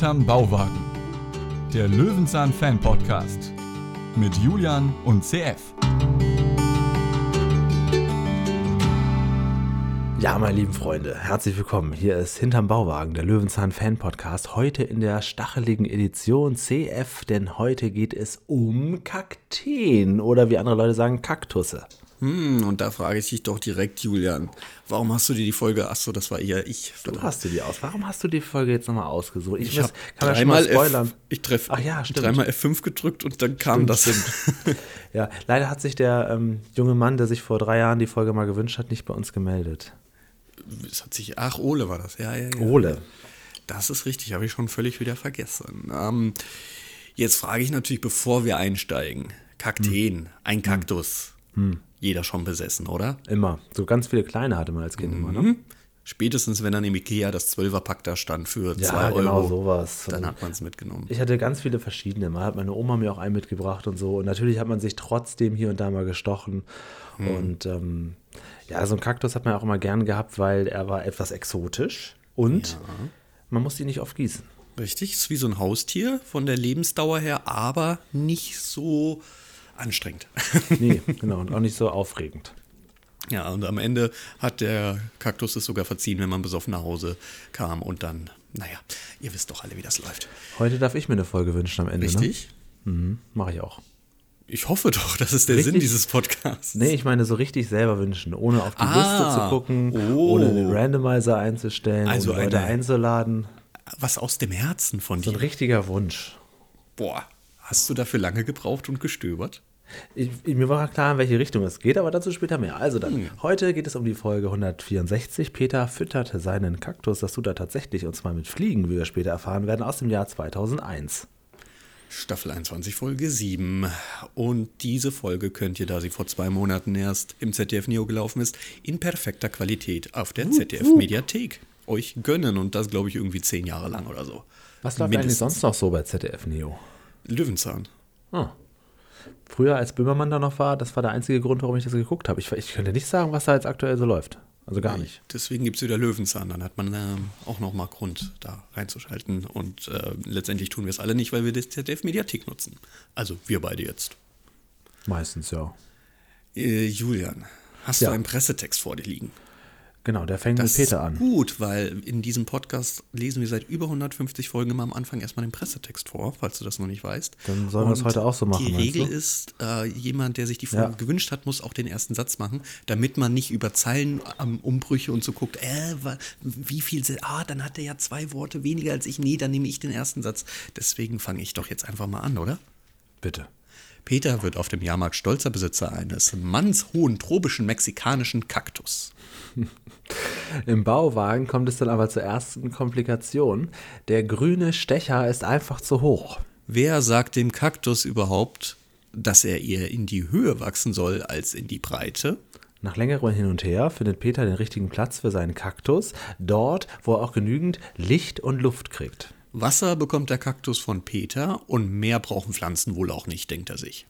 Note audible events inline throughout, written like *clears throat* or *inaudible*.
Hinterm Bauwagen. Der Löwenzahn Fan Podcast mit Julian und CF. Ja, meine lieben Freunde, herzlich willkommen. Hier ist Hinterm Bauwagen, der Löwenzahn Fan Podcast. Heute in der stacheligen Edition CF, denn heute geht es um Kakteen oder wie andere Leute sagen, Kaktusse. Hm, und da frage ich dich doch direkt, Julian, warum hast du dir die Folge, achso, das war eher ich. Du hast du die aus. Warum hast du die Folge jetzt nochmal ausgesucht? Ich, ich muss, kann ja schon mal spoilern. F, ich treffe Ach ja, dreimal F5 gedrückt und dann kam stimmt, das. Stimmt. *laughs* ja, leider hat sich der ähm, junge Mann, der sich vor drei Jahren die Folge mal gewünscht hat, nicht bei uns gemeldet. Es hat sich, ach, Ole war das, ja, ja, ja. Ole. Das ist richtig, habe ich schon völlig wieder vergessen. Ähm, jetzt frage ich natürlich, bevor wir einsteigen, Kakteen, hm. ein Kaktus. Hm jeder schon besessen, oder? Immer. So ganz viele kleine hatte man als Kind mhm. immer, ne? Spätestens, wenn dann im Ikea das 12er-Pack da stand für 2 ja, Euro. genau sowas. Dann hat man es mitgenommen. Ich hatte ganz viele verschiedene. Mal hat meine Oma mir auch einen mitgebracht und so. Und natürlich hat man sich trotzdem hier und da mal gestochen. Hm. Und ähm, ja, so ein Kaktus hat man auch immer gern gehabt, weil er war etwas exotisch. Und ja. man musste ihn nicht oft gießen. Richtig, ist wie so ein Haustier von der Lebensdauer her, aber nicht so anstrengend. Nee, genau, und auch nicht so aufregend. Ja, und am Ende hat der Kaktus es sogar verziehen, wenn man besoffen nach Hause kam und dann, naja, ihr wisst doch alle, wie das läuft. Heute darf ich mir eine Folge wünschen am Ende. Ne? Richtig? Ne? Mhm, Mache ich auch. Ich hoffe doch, das ist der richtig? Sinn dieses Podcasts. Nee, ich meine so richtig selber wünschen, ohne auf die ah, Liste zu gucken, oh. ohne den Randomizer einzustellen, also ohne Leute eine, einzuladen. Was aus dem Herzen von dir. So ein richtiger Wunsch. Boah, hast du dafür lange gebraucht und gestöbert? Ich, mir war klar, in welche Richtung es geht, aber dazu später mehr. Also dann, hm. heute geht es um die Folge 164. Peter füttert seinen Kaktus, das tut er tatsächlich, und zwar mit Fliegen, wie wir später erfahren werden, aus dem Jahr 2001. Staffel 21, Folge 7. Und diese Folge könnt ihr, da sie vor zwei Monaten erst im ZDF Neo gelaufen ist, in perfekter Qualität auf der ZDF Mediathek euch gönnen. Und das, glaube ich, irgendwie zehn Jahre lang oder so. Was läuft eigentlich sonst noch so bei ZDF Neo? Löwenzahn. Ah früher, als Böhmermann da noch war, das war der einzige Grund, warum ich das geguckt habe. Ich, ich könnte nicht sagen, was da jetzt aktuell so läuft. Also gar nicht. Deswegen gibt es wieder Löwenzahn. Dann hat man äh, auch noch mal Grund, da reinzuschalten. Und äh, letztendlich tun wir es alle nicht, weil wir das ZDF-Mediathek nutzen. Also wir beide jetzt. Meistens, ja. Äh, Julian, hast ja. du einen Pressetext vor dir liegen? Genau, der fängt das mit Peter an. Gut, weil in diesem Podcast lesen wir seit über 150 Folgen immer am Anfang erstmal den Pressetext vor, falls du das noch nicht weißt. Dann sollen wir es heute auch so machen. Die Regel du? ist, äh, jemand, der sich die Folge ja. gewünscht hat, muss auch den ersten Satz machen, damit man nicht über Zeilenumbrüche ähm, und so guckt, äh, wie viel, ah, dann hat er ja zwei Worte weniger als ich. Nee, dann nehme ich den ersten Satz. Deswegen fange ich doch jetzt einfach mal an, oder? Bitte. Peter wird auf dem Jahrmarkt stolzer Besitzer eines mannshohen tropischen mexikanischen Kaktus. *laughs* Im Bauwagen kommt es dann aber zur ersten Komplikation. Der grüne Stecher ist einfach zu hoch. Wer sagt dem Kaktus überhaupt, dass er eher in die Höhe wachsen soll als in die Breite? Nach längerem Hin und Her findet Peter den richtigen Platz für seinen Kaktus, dort, wo er auch genügend Licht und Luft kriegt. Wasser bekommt der Kaktus von Peter und mehr brauchen Pflanzen wohl auch nicht, denkt er sich.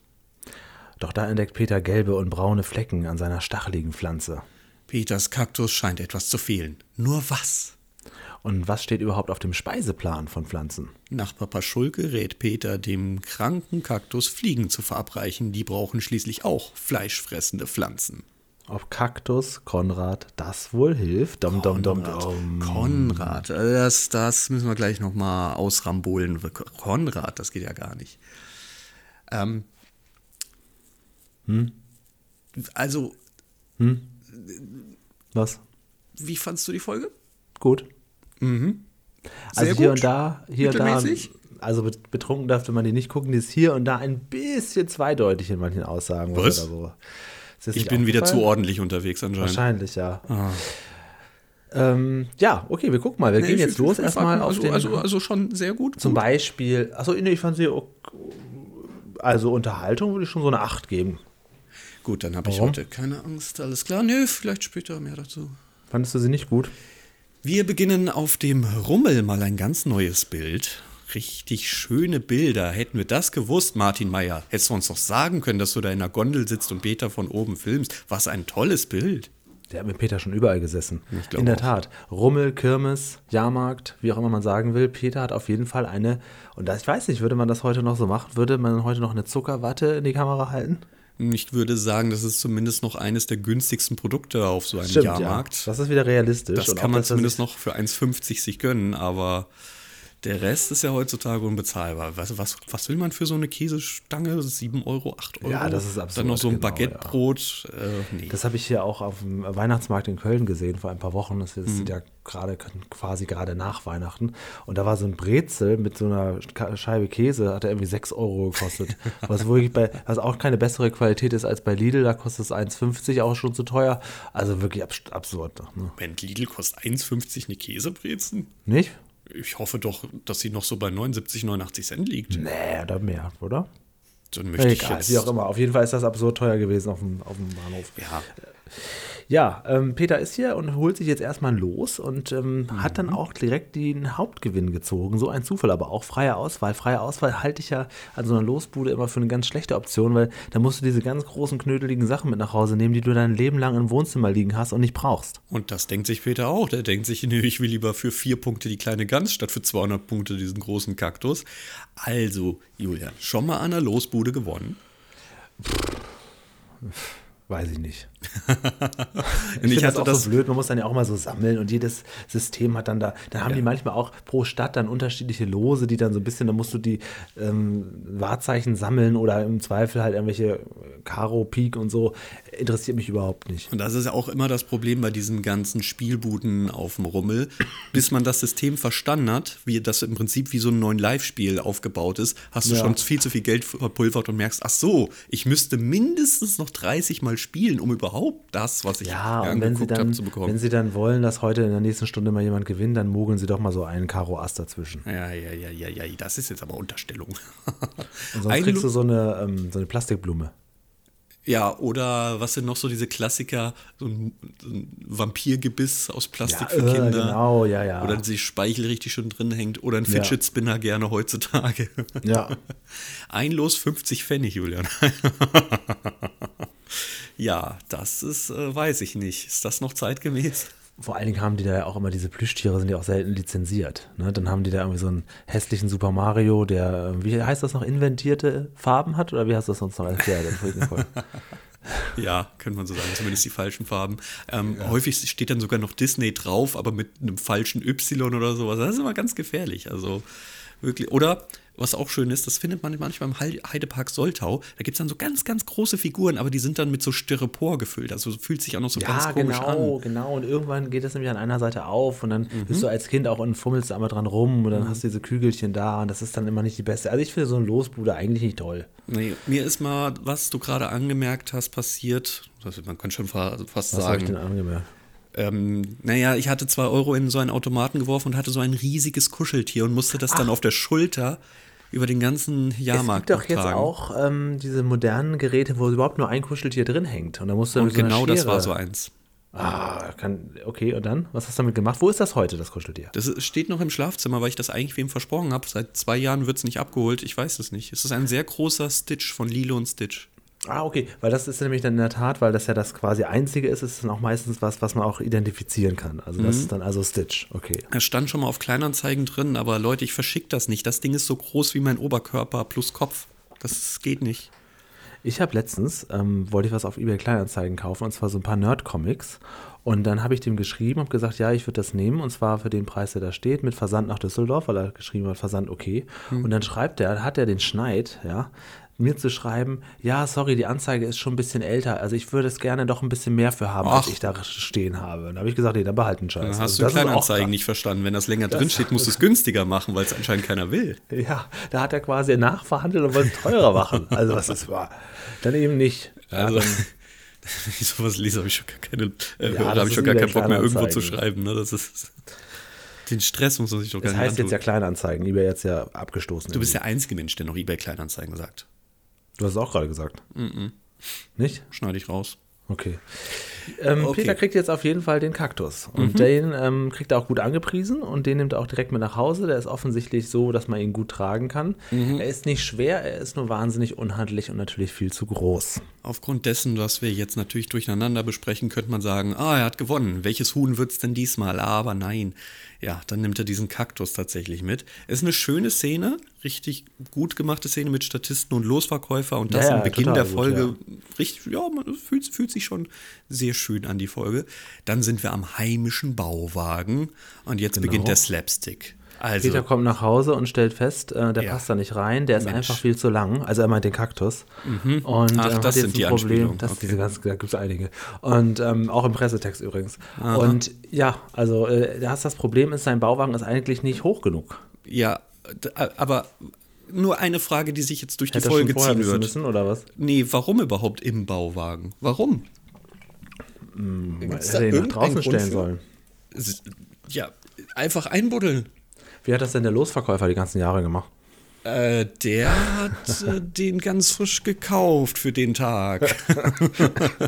Doch da entdeckt Peter gelbe und braune Flecken an seiner stacheligen Pflanze. Peters Kaktus scheint etwas zu fehlen. Nur was? Und was steht überhaupt auf dem Speiseplan von Pflanzen? Nach Papa Schulke rät Peter dem kranken Kaktus Fliegen zu verabreichen. Die brauchen schließlich auch fleischfressende Pflanzen. Ob Kaktus, Konrad, das wohl hilft? Dom, dom, dom, dom. Konrad, das, das müssen wir gleich nochmal ausrambolen. Konrad, das geht ja gar nicht. Ähm, hm? Also, hm? Was? Wie fandst du die Folge? Gut. Mhm. Sehr also hier gut. und da, hier und da. Also betrunken dürfte man die nicht gucken, die ist hier und da ein bisschen zweideutig in manchen Aussagen. Was? Oder so. Ich bin wieder zu ordentlich unterwegs anscheinend. Wahrscheinlich, ja. Ah. Ähm, ja, okay, wir gucken mal. Wir nee, gehen jetzt los erstmal auf also, den. Also, also schon sehr gut. Zum gut. Beispiel, achso, nee, ich fand sie, also Unterhaltung würde ich schon so eine 8 geben. Gut, dann habe ich heute keine Angst. Alles klar. Nö, vielleicht später mehr dazu. Fandest du sie nicht gut? Wir beginnen auf dem Rummel mal ein ganz neues Bild. Richtig schöne Bilder. Hätten wir das gewusst, Martin Meyer, hättest du uns doch sagen können, dass du da in der Gondel sitzt und Peter von oben filmst. Was ein tolles Bild. Der hat mit Peter schon überall gesessen. In der auch. Tat. Rummel, Kirmes, Jahrmarkt, wie auch immer man sagen will. Peter hat auf jeden Fall eine, und das, ich weiß nicht, würde man das heute noch so machen? Würde man heute noch eine Zuckerwatte in die Kamera halten? Ich würde sagen, das ist zumindest noch eines der günstigsten Produkte auf so einem Ja. Jahrmarkt. Das ist wieder realistisch. Das Und kann man dass er zumindest noch für 1,50 sich gönnen, aber der Rest ist ja heutzutage unbezahlbar. Was, was, was will man für so eine Käsestange? 7 Euro, 8 Euro? Ja, das ist absurd, Dann noch so ein genau, Baguettebrot. Äh, nee. Das habe ich hier auch auf dem Weihnachtsmarkt in Köln gesehen vor ein paar Wochen. Das ist Mhm. ja gerade quasi gerade nach Weihnachten. Und da war so ein Brezel mit so einer Scheibe Käse, hat er irgendwie 6 Euro gekostet. *laughs* was wirklich bei, was auch keine bessere Qualität ist als bei Lidl, da kostet es 1,50 auch schon zu teuer. Also wirklich abs absurd. Ne? Moment, Lidl kostet 1,50 eine Käsebrezen? Nicht? Ich hoffe doch, dass sie noch so bei 79, 89 Cent liegt. Nee, da mehr, oder? Dann möchte ich Egal, jetzt. wie auch immer. Auf jeden Fall ist das absurd teuer gewesen auf dem, auf dem Bahnhof. Ja, Ja, ähm, Peter ist hier und holt sich jetzt erstmal los und ähm, hat Mhm. dann auch direkt den Hauptgewinn gezogen. So ein Zufall, aber auch freie Auswahl. Freie Auswahl halte ich ja an so einer Losbude immer für eine ganz schlechte Option, weil da musst du diese ganz großen, knödeligen Sachen mit nach Hause nehmen, die du dein Leben lang im Wohnzimmer liegen hast und nicht brauchst. und das denkt sich Peter auch. Der denkt sich, nee, ich will lieber für vier Punkte die kleine Gans statt für 200 Punkte diesen großen Kaktus. Also, Julian, schon mal an der Losbude gewonnen. Weiß ich nicht. *laughs* Ich, ich das auch das so blöd, man muss dann ja auch mal so sammeln und jedes System hat dann da, da haben die manchmal auch pro Stadt dann unterschiedliche Lose, die dann so ein bisschen, da musst du die ähm, Wahrzeichen sammeln oder im Zweifel halt irgendwelche Karo, Pik und so. Interessiert mich überhaupt nicht. Und das ist ja auch immer das Problem bei diesen ganzen Spielbuden auf dem Rummel. Bis man das System verstanden hat, wie das im Prinzip wie so ein neuen Live-Spiel aufgebaut ist, hast du Ja. schon viel zu viel Geld verpulvert und merkst, ach so, ich müsste mindestens noch 30 Mal spielen, um überhaupt das, was ich Ja, angeguckt habe, zu bekommen. wenn sie dann wollen, dass heute in der nächsten Stunde mal jemand gewinnt, dann mogeln sie doch mal so einen Karo Ass dazwischen. ja, ja, ja, ja, ja, das ist jetzt aber Unterstellung. Und sonst Ein kriegst du so eine, ähm, so eine Plastikblume. Ja, oder was sind noch so diese Klassiker, so ein, so ein Vampirgebiss aus Plastik für äh, Kinder. Genau, ja, ja. Oder die Speichel richtig schön drin hängt. Oder ein Ja. Fidget Spinner gerne heutzutage. ja. *laughs* Ein Los 50 Pfennig, Julian. *laughs* ja, das ist, äh, weiß ich nicht. Ist das noch zeitgemäß? Vor allen Dingen haben die da ja auch immer diese Plüschtiere, sind ja auch selten lizenziert. Ne? Dann haben die da irgendwie so einen hässlichen Super Mario, der, äh, wie heißt das noch, inventierte Farben hat? Oder wie hast du das sonst noch erklärt? *laughs* Ja, könnte man so sagen, zumindest die falschen Farben. Ähm, Häufig steht dann sogar noch Disney drauf, aber mit einem falschen Y oder sowas. Das ist immer ganz gefährlich. Also wirklich. Oder was auch schön ist, das findet man manchmal im Heide- Heidepark Soltau. Da gibt es dann so ganz, ganz große Figuren, aber die sind dann mit so Styropor gefüllt. Also fühlt sich auch noch so ganz ja, komisch genau, an. genau. Und irgendwann geht das nämlich an einer Seite auf und dann Mhm. bist du als Kind auch und fummelst da einmal dran rum und dann hast du diese Kügelchen da und das ist dann immer nicht die beste. Also ich finde so eine Losbude eigentlich nicht toll. Nee, mir ist mal, was du gerade angemerkt hast, passiert. Man kann schon fa- fast Was habe ich denn sagen. angemerkt? Ähm, naja, ich hatte zwei Euro in so einen Automaten geworfen und hatte so ein riesiges Kuscheltier und musste das dann auf der Schulter über den ganzen Es Jahrmarkt gibt doch jetzt auch ähm, diese modernen Geräte, wo überhaupt nur ein Kuscheltier drin hängt. Und da musst du und mit so genau das war so eins. Ah, kann, okay, und dann? Was hast du damit gemacht? Wo ist das heute, das Kuscheltier? Das steht noch im Schlafzimmer, weil ich das eigentlich wem versprochen habe. Seit zwei Jahren wird es nicht abgeholt. Ich weiß es nicht. Es ist ein sehr großer Stitch von Lilo und Stitch. Ah, okay, weil das ist nämlich dann in der Tat, weil das ja das quasi einzige ist, ist es dann auch meistens was, was man auch identifizieren kann. Also das ist dann also Stitch, okay. Er stand schon mal auf Kleinanzeigen drin, aber Leute, ich verschicke das nicht. Das Ding ist so groß wie mein Oberkörper plus Kopf. Das geht nicht. Ich habe letztens, ähm, wollte ich was auf eBay Kleinanzeigen kaufen, und zwar so ein paar Nerd-Comics. Und dann habe ich dem geschrieben, habe gesagt, ja, ich würde das nehmen, und zwar für den Preis, der da steht, mit Versand nach Düsseldorf, weil er geschrieben hat, Versand okay. Und dann schreibt er, hat er den Schneid, ja, mir zu schreiben, ja, sorry, die Anzeige ist schon ein bisschen älter, also ich würde es gerne doch ein bisschen mehr für haben, als Ach. ich da stehen habe. Und da habe ich gesagt, nee, dann behalten Scheiß. Dann hast Also du das ist Kleinanzeigen nicht verstanden. Wenn das länger drin steht, *laughs* musst du es günstiger machen, weil es anscheinend keiner will. Ja, da hat er quasi nachverhandelt und wollte es teurer machen. Also was das war. Dann eben nicht. Also, *laughs* Ja, wenn ich sowas lese, habe ich schon gar keine, äh, Ja, das habe ich ist schon gar keinen Bock mehr irgendwo zu schreiben. Ne? Das ist, *laughs* den Stress muss man sich doch gar das nicht heißt jetzt ja antun. Kleinanzeigen, eBay jetzt ja abgestoßen. Du bist der einzige Mensch, der noch eBay Kleinanzeigen sagt. Du hast es auch gerade gesagt. Nicht? Schneide ich raus. Okay. Ähm, Okay. Peter kriegt jetzt auf jeden Fall den Kaktus. Und den ähm, kriegt er auch gut angepriesen und den nimmt er auch direkt mit nach Hause. Der ist offensichtlich so, dass man ihn gut tragen kann. Er ist nicht schwer, er ist nur wahnsinnig unhandlich und natürlich viel zu groß. Aufgrund dessen, was wir jetzt natürlich durcheinander besprechen, könnte man sagen, ah, er hat gewonnen. Welches Huhn wird's denn diesmal? Aber nein. Ja, dann nimmt er diesen Kaktus tatsächlich mit. Es ist eine schöne Szene, richtig gut gemachte Szene mit Statisten und Losverkäufer und das Ja, ja, am Beginn der gut, Folge richtig, ja, man fühlt, fühlt sich schon sehr schön an, die Folge. Dann sind wir am heimischen Bauwagen und jetzt Genau. beginnt der Slapstick. Also, Peter kommt nach Hause und stellt fest, äh, der Ja. passt da nicht rein, der ist Mensch. einfach viel zu lang. Also er meint den Kaktus. Und Ach, äh, das sind die Problem. Das, Okay. diese ganz, da gibt es einige. Und ähm, auch im Pressetext übrigens. Und ja, also äh, das, das Problem ist, sein Bauwagen ist eigentlich nicht hoch genug. ja, aber nur eine Frage, die sich jetzt durch die Hätte schon Folge ziehen wird. müssen, oder was? Nee, warum überhaupt im Bauwagen? Warum? Hätte er ihn nach draußen stellen sollen. Ja, einfach einbuddeln. Wie hat das denn der Losverkäufer die ganzen Jahre gemacht? Äh, der hat äh, *laughs* den ganz frisch gekauft für den Tag. *laughs*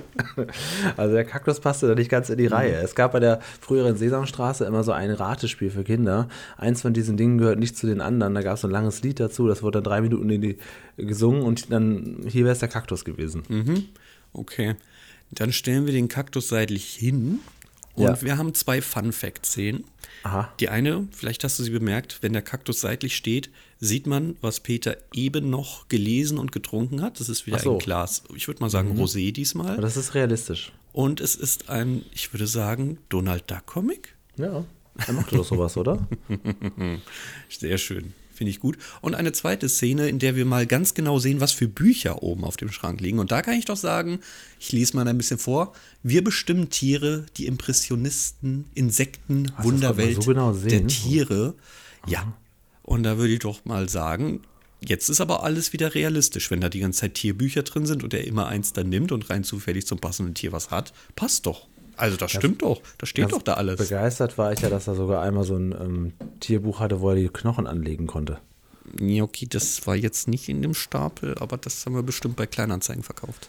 Also der Kaktus passte da nicht ganz in die Mhm. Reihe. Es gab bei der früheren Sesamstraße immer so ein Ratespiel für Kinder. Eins von diesen Dingen gehört nicht zu den anderen. Da gab es so ein langes Lied dazu, das wurde dann drei Minuten in die, gesungen und dann hier wäre es der Kaktus gewesen. Mhm. Okay. Dann stellen wir den Kaktus seitlich hin und Ja. wir haben zwei Fun-Fact-Szenen. Aha. Die eine, vielleicht hast du sie bemerkt, wenn der Kaktus seitlich steht, sieht man, was Peter eben noch gelesen und getrunken hat. Das ist wieder so. Mhm. ein Glas, ich würde mal sagen, Rosé diesmal. Aber das ist realistisch. Und es ist ein, ich würde sagen, Donald Duck Comic. Ja, er machte doch sowas, oder? *laughs* Sehr schön. Finde ich gut. Und eine zweite Szene, in der wir mal ganz genau sehen, was für Bücher oben auf dem Schrank liegen. Und da kann ich doch sagen, ich lese mal ein bisschen vor. Wir bestimmen Tiere, die Impressionisten, Insekten, man Wunderwelt so genau der Tiere. Ja. Und da würde ich doch mal sagen, jetzt ist aber alles wieder realistisch. Wenn da die ganze Zeit Tierbücher drin sind und er immer eins dann nimmt und rein zufällig zum passenden Tier was hat, passt doch. Also das stimmt doch. Da steht doch da alles. Begeistert war ich ja, dass er sogar einmal so ein ähm, Tierbuch hatte, wo er die Knochen anlegen konnte. Gnocchi, das war jetzt nicht in dem Stapel, aber das haben wir bestimmt bei Kleinanzeigen verkauft.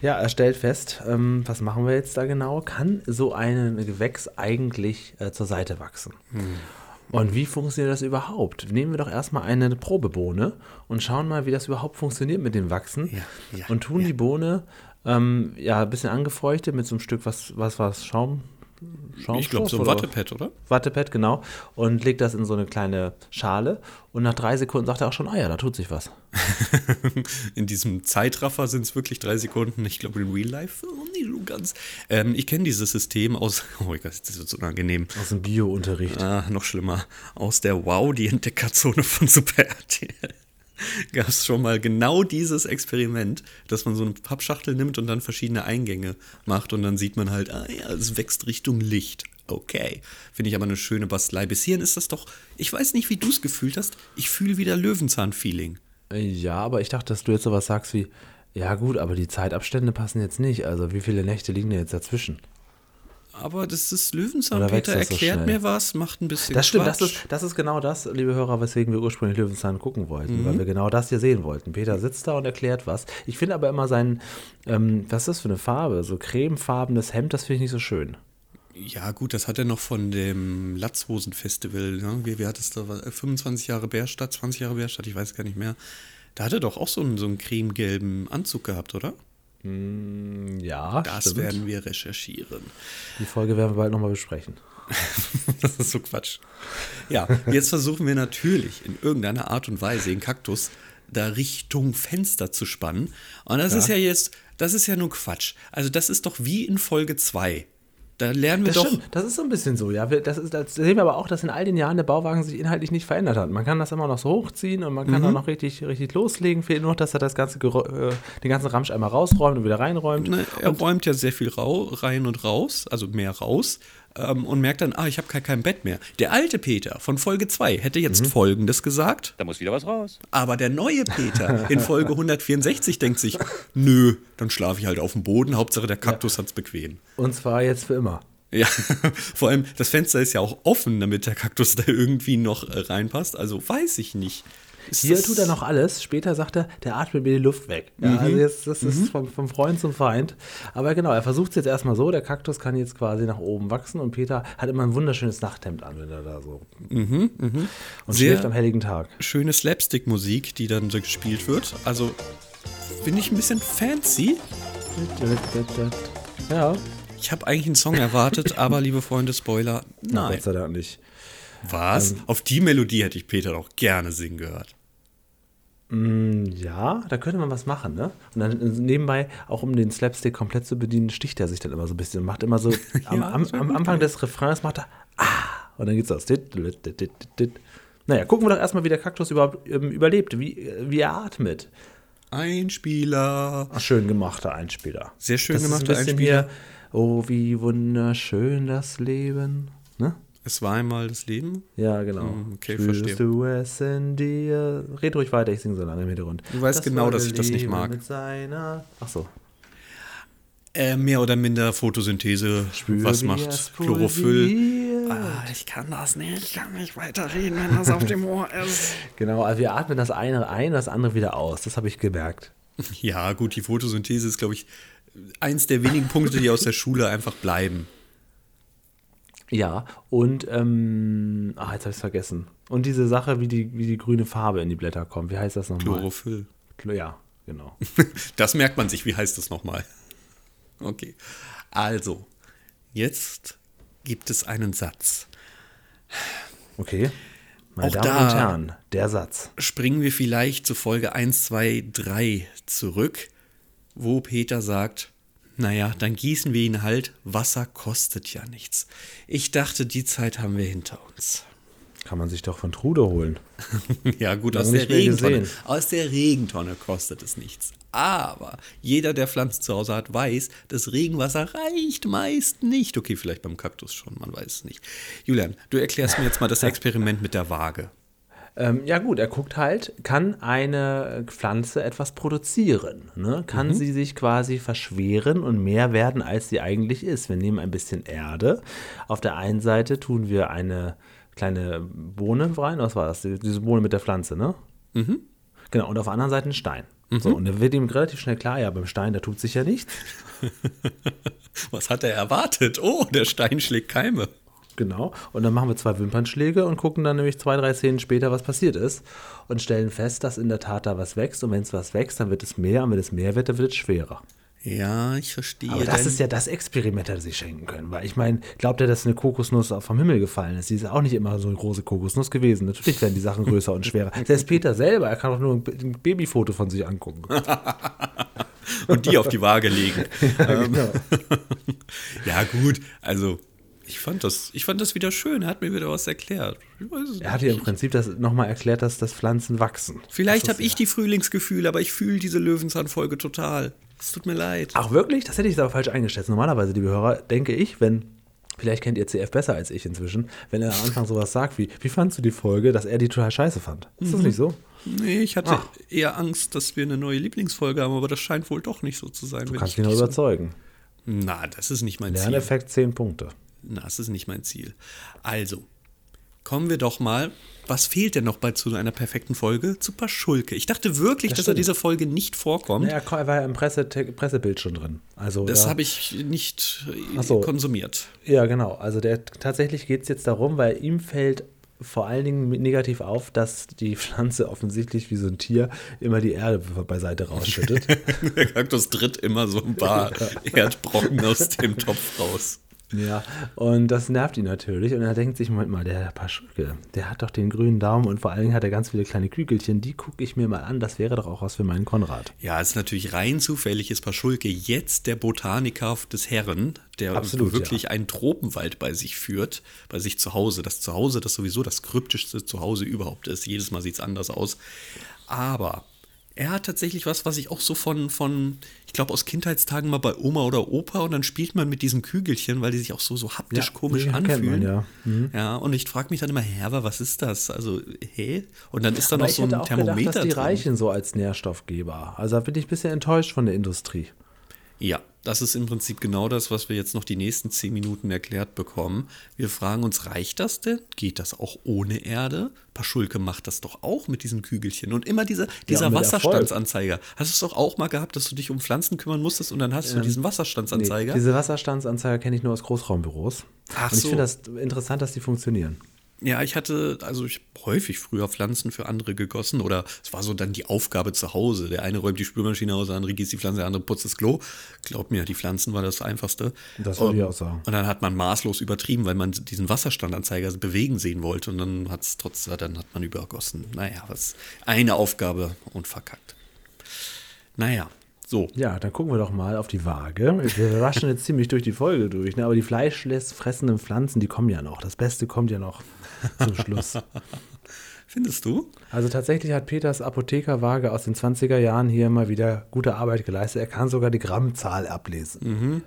Ja, er stellt fest, ähm, was machen wir jetzt da genau? Kann so ein Gewächs eigentlich äh, zur Seite wachsen? Hm. Und wie funktioniert das überhaupt? Nehmen wir doch erstmal eine Probebohne und schauen mal, wie das überhaupt funktioniert mit dem Wachsen. Ja, ja, und tun ja. die Bohne ähm, ja ein bisschen angefeuchtet mit so einem Stück, was was was Schaum. Ich glaube, so ein? Wattepad, oder? Wattepad, genau. Und legt das in so eine kleine Schale. Und nach drei Sekunden sagt er auch schon, ah ja, da tut sich was. *laughs* In diesem Zeitraffer sind es wirklich drei Sekunden. Ich glaube, in Real Life oh, nicht so ganz. Ähm, ich kenne dieses System aus, *laughs* oh Gott, das ist so unangenehm. Aus dem Bio-Unterricht. Ah, noch schlimmer. Aus der Wow, die Entdeckerzone von Super RTL. *laughs* Gab es schon mal genau dieses Experiment, dass man so eine Pappschachtel nimmt und dann verschiedene Eingänge macht und dann sieht man halt, ah ja, es wächst Richtung Licht. Okay. Finde ich aber eine schöne Bastelei. Bis hierhin ist das doch, ich weiß nicht, wie du es gefühlt hast, ich fühle wieder Löwenzahn-Feeling. Ja, aber ich dachte, dass du jetzt sowas sagst wie, ja gut, aber die Zeitabstände passen jetzt nicht. Also wie viele Nächte liegen denn jetzt dazwischen? Aber das ist Löwenzahn. Peter so erklärt schnell? mir was, macht ein bisschen Das stimmt, das ist, das ist genau das, liebe Hörer, weswegen wir ursprünglich Löwenzahn gucken wollten, Mhm. weil wir genau das hier sehen wollten. Peter sitzt da und erklärt was. Ich finde aber immer sein, ähm, was ist das für eine Farbe? So cremefarbenes Hemd, das finde ich nicht so schön. Ja, gut, das hat er noch von dem Latzhosen-Festival. Ne? Wie, wie hat es da? was? 25 Jahre Bärstadt, 20 Jahre Bärstadt, ich weiß gar nicht mehr. Da hat er doch auch so einen, so einen cremegelben Anzug gehabt, oder? Ja, Das stimmt. werden wir recherchieren. Die Folge werden wir bald nochmal besprechen. *laughs* Das ist so Quatsch. Ja, jetzt versuchen wir natürlich in irgendeiner Art und Weise den Kaktus da Richtung Fenster zu spannen. Und das ist ja jetzt, das ist ja nur Quatsch. Also das ist doch wie in Folge 2. Da lernen wir Das doch. stimmt, das ist so ein bisschen so, ja. Wir- Das, ist, das sehen wir aber auch, dass in all den Jahren der Bauwagen sich inhaltlich nicht verändert hat. Man kann das immer noch so hochziehen und man kann da noch richtig, richtig loslegen. Fehlt nur, dass er das ganze äh, den ganzen Ramsch einmal rausräumt und wieder reinräumt. Ne, er räumt ja sehr viel rau rein und raus, also mehr raus, ähm, und merkt dann, ah, ich habe kein, kein Bett mehr. Der alte Peter von Folge 2 hätte jetzt Folgendes gesagt, Da muss wieder was raus. aber der neue Peter *laughs* in Folge 164 denkt sich, nö, dann schlafe ich halt auf dem Boden, Hauptsache der Kaktus hat's bequem. Und zwar jetzt für immer. Ja, *laughs* vor allem, das Fenster ist ja auch offen, damit der Kaktus da irgendwie noch äh, reinpasst, also weiß ich nicht. Hier tut er noch alles. Später sagt er, der atmet mir die Luft weg. Ja, also jetzt, das ist vom, vom Freund zum Feind. Aber genau, er versucht es jetzt erstmal so. Der Kaktus kann jetzt quasi nach oben wachsen und Peter hat immer ein wunderschönes Nachthemd an, wenn er da so. Und Sehr- schläft am helligen Tag. Schöne Slapstick-Musik, die dann so gespielt wird. Also finde ich ein bisschen fancy. Ja, Ich habe eigentlich einen Song erwartet, *laughs* aber liebe Freunde, Spoiler, nein. Gott sei Dank nicht. Was? Auf die Melodie hätte ich Peter doch gerne singen gehört. Ja, da könnte man was machen, ne? Und dann nebenbei, auch um den Slapstick komplett zu bedienen, sticht er sich dann immer so ein bisschen und macht immer so, *laughs* am, am, am Anfang des Refrains macht er, ah, und dann geht's los. Dit, dit, dit, dit, dit. Naja, gucken wir doch erstmal, wie der Kaktus überhaupt ähm, überlebt, wie, wie er atmet. Ein Spieler. Ach, schön gemachter Einspieler. Sehr schön das gemachter ist ein bisschen Einspieler. Hier, oh, wie wunderschön das Leben. Es war einmal das Leben. Ja, genau. Hm, okay, Fühlst verstehe. du es in dir? Red ruhig weiter, ich singe so lange im Hintergrund. Du weißt genau, wollte dass ich das nicht mag. Mit seiner Ach so. Äh, mehr oder minder Photosynthese. Spür, Was macht Chlorophyll? Ah, ich kann das nicht. Ich kann nicht weiterreden, wenn das auf dem Ohr ist. *laughs* Genau, also wir atmen das eine ein, das andere wieder aus. Das habe ich gemerkt. Ja, gut, die Photosynthese ist, glaube ich, eins der wenigen Punkte, die aus der Schule einfach bleiben. Ja, und, ähm, ach, jetzt habe ich es vergessen. Und diese Sache, wie die, wie die grüne Farbe in die Blätter kommt. Wie heißt das nochmal? Chlorophyll. Chlo- Ja, genau. *laughs* Das merkt man sich. Wie heißt das nochmal? *laughs* Okay. Also, jetzt gibt es einen Satz. Okay. Meine Auch Damen da- und Herren, der Satz. Springen wir vielleicht zu Folge 1, 2, 3 zurück, wo Peter sagt, naja, dann gießen wir ihn halt, Wasser kostet ja nichts. Ich dachte, die Zeit haben wir hinter uns. Kann man sich doch von Trude holen. *laughs* Ja, gut, aus der Regentonne. gesehen. Aus der Regentonne kostet es nichts. Aber jeder, der Pflanzen zu Hause hat, weiß, das Regenwasser reicht meist nicht. Okay, vielleicht beim Kaktus schon, man weiß es nicht. Julian, du erklärst mir jetzt mal das *laughs* Experiment mit der Waage. Ähm, ja gut, er guckt halt, kann eine Pflanze etwas produzieren? Ne? Kann Mhm. sie sich quasi verschweren und mehr werden, als sie eigentlich ist? Wir nehmen ein bisschen Erde. Auf der einen Seite tun wir eine kleine Bohne rein. Was war das? Die- Diese Bohne mit der Pflanze, ne? Mhm. Genau, und auf der anderen Seite ein Stein. So, und dann wird ihm relativ schnell klar, ja, beim Stein, da tut sich ja nichts. *laughs* Was hat er erwartet? Oh, der Stein schlägt Keime. Genau. Und dann machen wir zwei Wimpernschläge und gucken dann nämlich zwei, drei Szenen später, was passiert ist. Und stellen fest, dass in der Tat da was wächst. Und wenn es was wächst, dann wird es mehr. Und wenn es mehr wird, dann wird es schwerer. Ja, ich verstehe. Aber das ist ja das Experiment, das sie schenken können. Weil ich meine, glaubt er, dass eine Kokosnuss vom Himmel gefallen ist? Sie ist auch nicht immer so eine große Kokosnuss gewesen. Natürlich werden die Sachen größer und schwerer. *laughs* Selbst Peter selber, er kann doch nur ein Babyfoto von sich angucken. *laughs* und die auf die Waage legen. *laughs* Ähm, genau. ja, gut, also ich fand das, ich fand das wieder schön. Er hat mir wieder was erklärt. Er hat ja im Prinzip das nochmal erklärt, dass, dass Pflanzen wachsen. Vielleicht Das habe ich die Frühlingsgefühle, aber ich fühle diese Löwenzahnfolge total. Es tut mir leid. Ach wirklich? Das hätte ich aber falsch eingeschätzt. Normalerweise, liebe Hörer, denke ich, wenn, vielleicht kennt ihr CF besser als ich inzwischen, wenn er am Anfang sowas sagt wie, wie fandst du die Folge, dass er die total scheiße fand. Ist das nicht so? Nee, ich hatte Ach. eher Angst, dass wir eine neue Lieblingsfolge haben, aber das scheint wohl doch nicht so zu sein. Du kannst ich ihn nur überzeugen. Na, das ist nicht mein Ziel. Lerneffekt 10 Punkte. Na, das ist nicht mein Ziel. Also, kommen wir doch mal. Was fehlt denn noch bei zu einer perfekten Folge? Zu Paschulke. Ich dachte wirklich, Das dass er stimmt. diese Folge nicht vorkommt. Naja, er war ja im Presse Pressebild schon drin. Also, Das da- habe ich nicht äh, so. konsumiert. Ja, genau. Also der, tatsächlich geht es jetzt darum, weil ihm fällt vor allen Dingen negativ auf, dass die Pflanze offensichtlich wie so ein Tier immer die Erde beiseite rausschüttet. *laughs* Der Kaktus tritt immer so ein paar *laughs* Erdbrocken aus dem Topf raus. Ja, und das nervt ihn natürlich. Und er denkt sich, Moment mal, der Paschulke, der hat doch den grünen Daumen und vor allen Dingen hat er ganz viele kleine Kügelchen. Die gucke ich mir mal an. Das wäre doch auch was für meinen Konrad. Ja, es ist natürlich rein zufällig, ist Paschulke jetzt der Botaniker des Herren, der Absolut, wirklich einen Tropenwald bei sich führt, bei sich zu Hause. Das Zuhause, das sowieso das kryptischste Zuhause überhaupt ist. Jedes Mal sieht es anders aus. Aber er hat tatsächlich was, was ich auch so von, von ich glaube, aus Kindheitstagen mal bei Oma oder Opa und dann spielt man mit diesen Kügelchen, weil die sich auch so, so haptisch Ja, komisch kennt man, anfühlen. ja. Mhm. ja, und ich frage mich dann immer, hä, aber was ist das? Also, hä? Und dann ist da noch ich so ein hätte auch Thermometer gedacht, dass die drin. reichen so als Nährstoffgeber. Also da bin ich ein bisschen enttäuscht von der Industrie. Ja, das ist im Prinzip genau das, was wir jetzt noch die nächsten zehn Minuten erklärt bekommen. Wir fragen uns, reicht das denn? Geht das auch ohne Erde? Paschulke macht das doch auch mit diesen Kügelchen. Und immer dieser, dieser mit Wasserstandsanzeiger. Hast du es doch auch mal gehabt, dass du dich um Pflanzen kümmern musstest und dann hast du diesen Wasserstandsanzeiger? Nee, diese Wasserstandsanzeiger kenne ich nur aus Großraumbüros. Ach und ich so. finde das interessant, dass die funktionieren. Ja, ich hatte, also ich hab häufig früher Pflanzen für andere gegossen oder es war so dann die Aufgabe zu Hause. Der eine räumt die Spülmaschine aus, der andere gießt die Pflanze, der andere putzt das Klo. Glaub mir, die Pflanzen war das Einfachste. Das würde Und- ich auch sagen. Und dann hat man maßlos übertrieben, weil man diesen Wasserstandanzeiger bewegen sehen wollte und dann hat es trotzdem, dann hat man übergossen. Naja, was eine Aufgabe und verkackt. Naja, so. Ja, dann gucken wir doch mal auf die Waage. Wir raschen jetzt ziemlich durch die Folge durch, ne? aber die fleischfressenden Pflanzen, die kommen ja noch. Das Beste kommt ja noch zum Schluss. *laughs* Findest du? Also tatsächlich hat Peters Apothekerwaage aus den 20er Jahren hier mal wieder gute Arbeit geleistet. Er kann sogar die Grammzahl ablesen.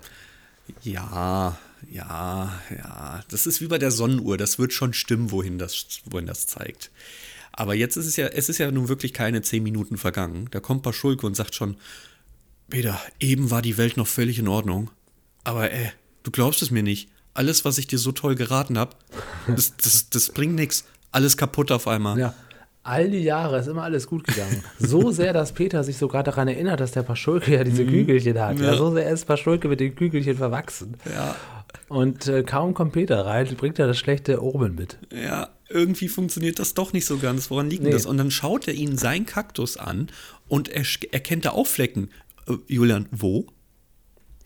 Ja, ja, ja. Das ist wie bei der Sonnenuhr. Das wird schon stimmen, wohin das, wohin das zeigt. Aber jetzt ist es ja, es ist ja nun wirklich keine zehn Minuten vergangen. Da kommt Paschulke und sagt schon, Peter, eben war die Welt noch völlig in Ordnung. Aber ey, du glaubst es mir nicht. Alles, was ich dir so toll geraten habe, das, das, das bringt nichts. Alles kaputt auf einmal. Ja. All die Jahre ist immer alles gut gegangen. So sehr, dass Peter sich sogar daran erinnert, dass der Paschulke ja diese Kügelchen hat. Ja. Ja. so sehr ist Paschulke mit den Kügelchen verwachsen. Ja. Und äh, kaum kommt Peter rein, bringt er das schlechte Omen mit. Ja, irgendwie funktioniert das doch nicht so ganz. Woran liegt denn Nee. das? Und dann schaut er ihn sein Kaktus an und er erkennt da auch Flecken. Äh, Julian, wo?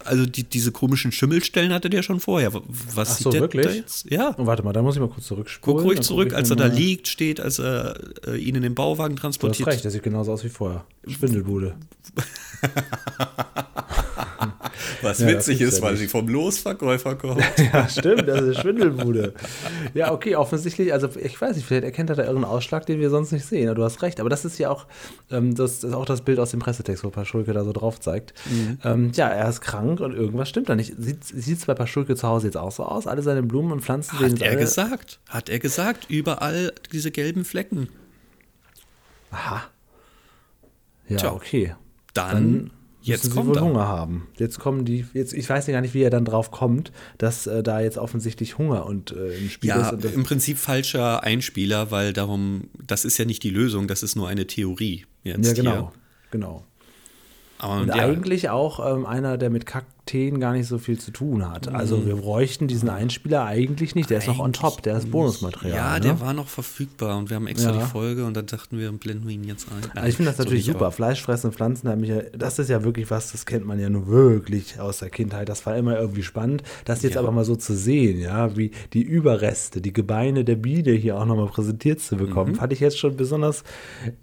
Also die, diese komischen Schimmelstellen hatte der schon vorher. Was Ach sieht so, der wirklich? da jetzt? Ja. Und warte mal, da muss ich mal kurz zurückspulen. Guck ruhig zurück, als er da liegt, steht, als er äh, ihn in den Bauwagen Du hast transportiert. recht, der sieht genauso aus wie vorher. Schwindelbude. *laughs* Was Ja, witzig ist, ja weil nicht. sie vom Losverkäufer kommt. *laughs* Ja, stimmt, das ist Schwindelbude. *laughs* Ja, okay, offensichtlich, also ich weiß nicht, vielleicht erkennt er da irgendeinen Ausschlag, den wir sonst nicht sehen. Du hast recht, aber das ist ja auch, ähm, das ist auch das Bild aus dem Pressetext, wo Paschulke da so drauf zeigt. Ähm, ja, er ist krank und irgendwas stimmt da nicht. Sieht es bei Paschulke zu Hause jetzt auch so aus? Alle seine Blumen und Pflanzen sehen Hat er gesagt. Hat er gesagt. Überall diese gelben Flecken. Aha. Ja, Tja, okay. Dann, jetzt Müssen sie kommt wohl er. Hunger haben. Jetzt kommen die, jetzt, ich weiß ja gar nicht, wie er dann drauf kommt, dass äh, da jetzt offensichtlich Hunger und äh, im Spiel Ja, ist. Das, im Prinzip falscher Einspieler, weil darum, das ist ja nicht die Lösung, das ist nur eine Theorie. Jetzt ja, genau. Hier. Genau. Aber Und ja, eigentlich auch ähm, einer, der mit Kakteen gar nicht so viel zu tun hat. Also wir bräuchten diesen Einspieler eigentlich nicht. Der ist noch on top, der ist Bonusmaterial. ja, ne? der war noch verfügbar und wir haben extra Ja. die Folge und dann dachten wir, blenden wir ihn jetzt ein. Also ich finde das So natürlich nicht, super. Fleischfressende Pflanzen haben mich ja, das ist ja wirklich was, das kennt man ja nur wirklich aus der Kindheit. Das war immer irgendwie spannend. Das jetzt Ja. aber mal so zu sehen, ja, wie die Überreste, die Gebeine der Biene hier auch nochmal präsentiert zu bekommen, Mhm. fand ich jetzt schon besonders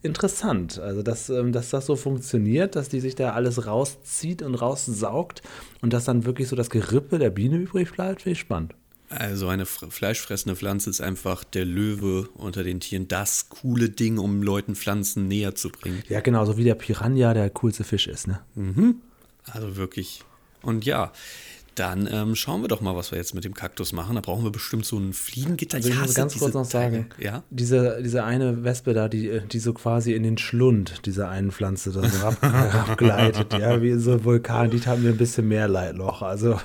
interessant. Also, dass, ähm, dass das so funktioniert, dass die sich da alles rauszieht und raussaugt und dass dann wirklich so das Gerippe der Biene übrig bleibt, finde ich spannend. Also eine fr- fleischfressende Pflanze ist einfach der Löwe unter den Tieren, das coole Ding, um Leuten Pflanzen näher zu bringen. Ja, genau, so wie der Piranha der coolste Fisch ist, ne? Also wirklich. Und ja, dann ähm, schauen wir doch mal, was wir jetzt mit dem Kaktus machen. Da brauchen wir bestimmt so ein Fliegengitter. Also ich muss hasse ganz kurz noch sagen. Ja? diese, diese eine Wespe da, die, die so quasi in den Schlund dieser einen Pflanze da so ab, *laughs* abgleitet, ja, wie so einem Vulkan, die tat mir ein bisschen mehr leid noch, also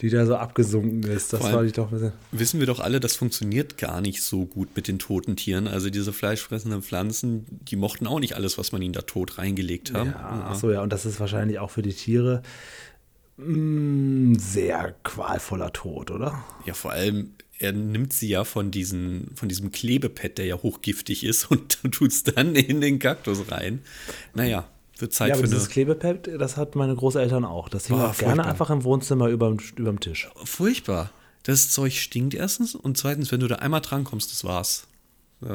die da so abgesunken ist, das Mhm. Vor fand ich doch ein bisschen, Wissen wir doch alle, das funktioniert gar nicht so gut mit den toten Tieren. Also diese fleischfressenden Pflanzen, die mochten auch nicht alles, was man ihnen da tot reingelegt hat. ja, ach so, ja, und das ist wahrscheinlich auch für die Tiere mh, sehr qualvoller Tod, oder? Ja, vor allem, er nimmt sie ja von, diesen, von diesem Klebepad, der ja hochgiftig ist, *laughs* und tut es dann in den Kaktus rein. Naja, wird Zeit ja, aber für dieses eine. Klebepad, das hat meine Großeltern auch. Das hing auch gerne einfach im Wohnzimmer überm, überm Tisch. Furchtbar. Das Zeug stinkt erstens und zweitens, wenn du da einmal drankommst, das war's.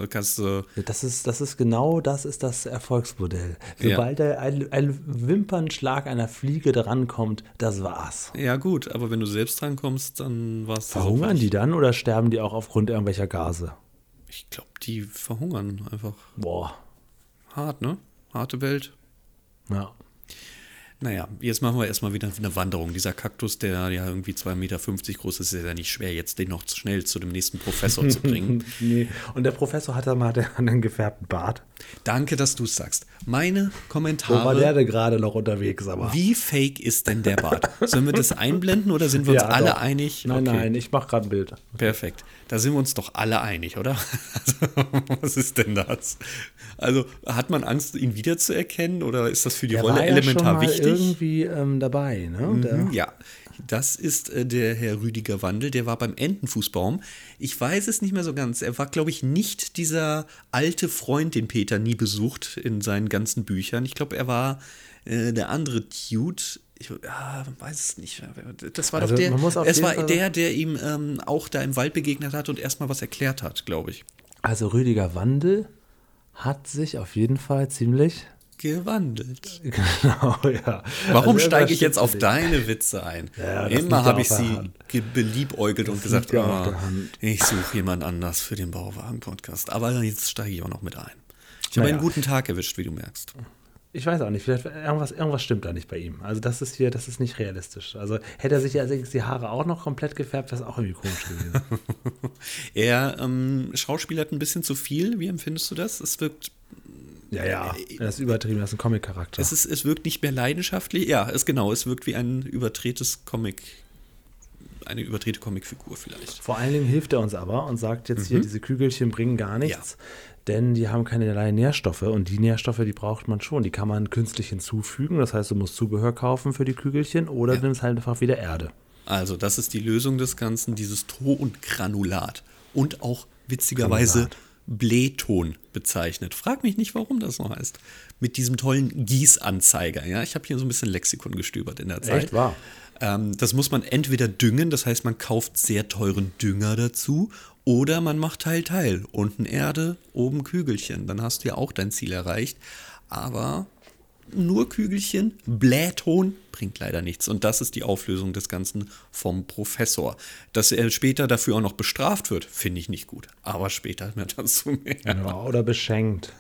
Kannst du. Ja, Das ist, das ist genau das ist das Erfolgsmodell. Ja. Sobald da ein, ein Wimpernschlag einer Fliege drankommt, das war's. Ja, gut, aber wenn du selbst drankommst, dann war's. Verhungern die dann oder sterben die auch aufgrund irgendwelcher Gase? Ich glaube, die verhungern einfach. Boah. Hart, ne? Harte Welt. Ja. Naja, jetzt machen wir erstmal wieder eine Wanderung. Dieser Kaktus, der ja irgendwie 2,50 Meter groß ist, ist ja nicht schwer, jetzt den noch schnell zu dem nächsten Professor zu bringen. *laughs* Nee. Und der Professor hat da mal einen gefärbten Bart. Danke, dass du es sagst. Meine Kommentare. Wo war der denn gerade noch unterwegs? Aber? Wie fake ist denn der Bart? Sollen wir das einblenden oder sind wir uns Ja, alle doch. einig? Nein, Okay. nein, ich mache gerade ein Bild. Perfekt. Da sind wir uns doch alle einig, oder? *laughs* Also, was ist denn das? Also, hat man Angst, ihn wiederzuerkennen oder ist das für die Der Rolle ja elementar wichtig? Irgendwie ähm, dabei, ne? Mhm, Ja, das ist äh, der Herr Rüdiger Wandel, der war beim Entenfußbaum. Ich weiß es nicht mehr so ganz. Er war, glaube ich, nicht dieser alte Freund, den Peter nie besucht in seinen ganzen Büchern. Ich glaube, er war äh, der andere Dude. Ich ja, weiß es nicht. Das war Also, doch der. man muss auf Es war Fall- der, der ihm ähm, auch da im Wald begegnet hat und erstmal was erklärt hat, glaube ich. Also Rüdiger Wandel hat sich auf jeden Fall ziemlich. Gewandelt. *laughs* Genau, ja. Warum Also, steige das ich jetzt auf nicht. deine Witze ein? Ja, das Immer habe ich sie beliebäugelt und gesagt, ah, ich suche jemand anders für den Bauwagen-Podcast. Aber jetzt steige ich auch noch mit ein. Ich habe Naja. einen guten Tag erwischt, wie du merkst. Ich weiß auch nicht, vielleicht irgendwas, irgendwas stimmt da nicht bei ihm. Also das ist hier, das ist nicht realistisch. Also hätte er sich ja die Haare auch noch komplett gefärbt, wäre es auch irgendwie komisch gewesen. *laughs* Er ähm, schauspielert ein bisschen zu viel. Wie empfindest du das? Es wirkt, ja, ja. Das ist übertrieben, das ist ein Comic-Charakter. es, ist, es wirkt nicht mehr leidenschaftlich. Ja, es genau, es wirkt wie ein überdrehtes Comic, eine überdrehte Comicfigur vielleicht. Vor allen Dingen hilft er uns aber und sagt jetzt hier, diese Kügelchen bringen gar nichts, denn die haben keinerlei Nährstoffe und die Nährstoffe, die braucht man schon. Die kann man künstlich hinzufügen. Das heißt, du musst Zubehör kaufen für die Kügelchen oder du nimmst halt einfach wieder Erde. Also, das ist die Lösung des Ganzen, dieses Tongranulat. Und auch witzigerweise Blähton bezeichnet. Frag mich nicht, warum das so heißt. Mit diesem tollen Gießanzeiger. Ja, ich habe hier so ein bisschen Lexikon gestöbert in der Zeit. Echt wahr? Ähm, das muss man entweder düngen, das heißt, man kauft sehr teuren Dünger dazu, oder man macht Teil Teil. Unten Erde, oben Kügelchen. Dann hast du ja auch dein Ziel erreicht. Aber nur Kügelchen, Blähton bringt leider nichts. Und das ist die Auflösung des Ganzen vom Professor. Dass er später dafür auch noch bestraft wird, finde ich nicht gut. Aber später mehr dazu mehr. Ja, oder beschenkt.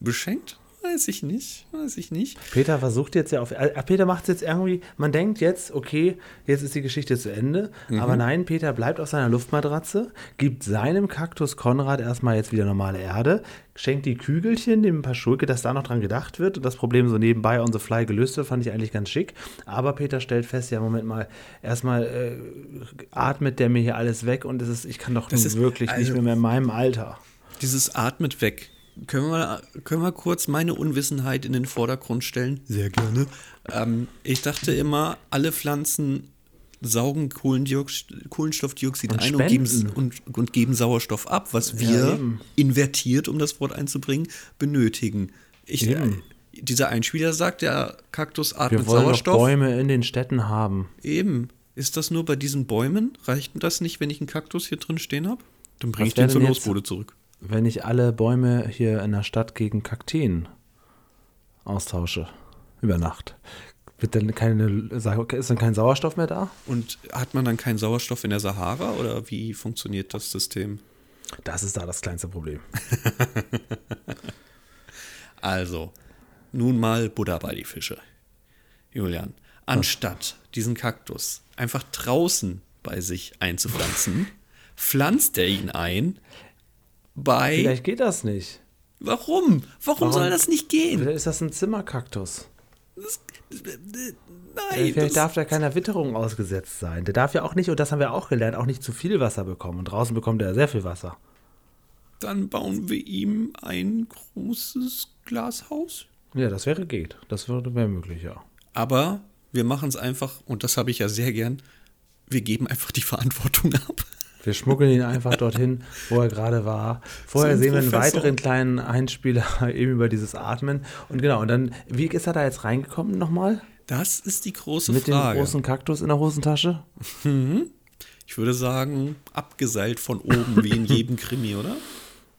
Beschenkt? Weiß ich nicht. Weiß ich nicht. Peter versucht jetzt ja auf. Äh, Peter macht es jetzt irgendwie. Man denkt jetzt, okay, jetzt ist die Geschichte zu Ende. Aber nein, Peter bleibt auf seiner Luftmatratze, gibt seinem Kaktus Konrad erstmal jetzt wieder normale Erde, schenkt die Kügelchen, dem ein paar Schulke, dass da noch dran gedacht wird und das Problem so nebenbei on the fly gelöst wird, fand ich eigentlich ganz schick. Aber Peter stellt fest, ja, Moment mal, erstmal äh, atmet der mir hier alles weg und es ist, ich kann doch Das nun ist- wirklich nicht also- mehr in meinem Alter. Dieses Atmet weg. Können wir, können wir kurz meine Unwissenheit in den Vordergrund stellen? Sehr gerne. Ähm, ich dachte immer, alle Pflanzen saugen Kohlenstoffdioxid Und ein und geben, und, und geben Sauerstoff ab, was Ja, wir eben. invertiert, um das Wort einzubringen, benötigen. Ich, äh, dieser Einspieler sagt, der Kaktus atmet Wir wollen Sauerstoff. Bäume in den Städten haben. Eben. Ist das nur bei diesen Bäumen? Reicht das nicht, wenn ich einen Kaktus hier drin stehen habe? Dann bringe ich den zur Losbude zurück. Wenn ich alle Bäume hier in der Stadt gegen Kakteen austausche über Nacht. Wird dann keine, ist dann kein Sauerstoff mehr da? Und hat man dann keinen Sauerstoff in der Sahara oder wie funktioniert das System? Das ist da das kleinste Problem. *laughs* Also, nun mal Buddha bei die Fische. Julian, anstatt diesen Kaktus einfach draußen bei sich einzupflanzen, *laughs* pflanzt er ihn ein bei. Vielleicht geht das nicht. Warum? Warum? Warum? soll das nicht gehen? Vielleicht ist das ein Zimmerkaktus. Nein, Vielleicht das, darf der keiner Witterung ausgesetzt sein. Der darf ja auch nicht, und das haben wir auch gelernt, auch nicht zu viel Wasser bekommen. Und draußen bekommt er sehr viel Wasser. dann bauen wir ihm ein großes Glashaus. Ja, das wäre geht. Das würde wäre möglich, ja. Aber wir machen es einfach, und das habe ich ja sehr gern, wir geben einfach die Verantwortung ab. Wir schmuggeln ihn einfach dorthin, wo er gerade war. Vorher sehen wir einen weiteren kleinen Einspieler *laughs* eben über dieses Atmen. Und genau, und dann, wie ist er da jetzt reingekommen nochmal? Das ist die große Mit dem Frage. großen Kaktus in der Hosentasche? ich würde sagen, abgeseilt von oben, wie in *laughs* jedem Krimi, oder?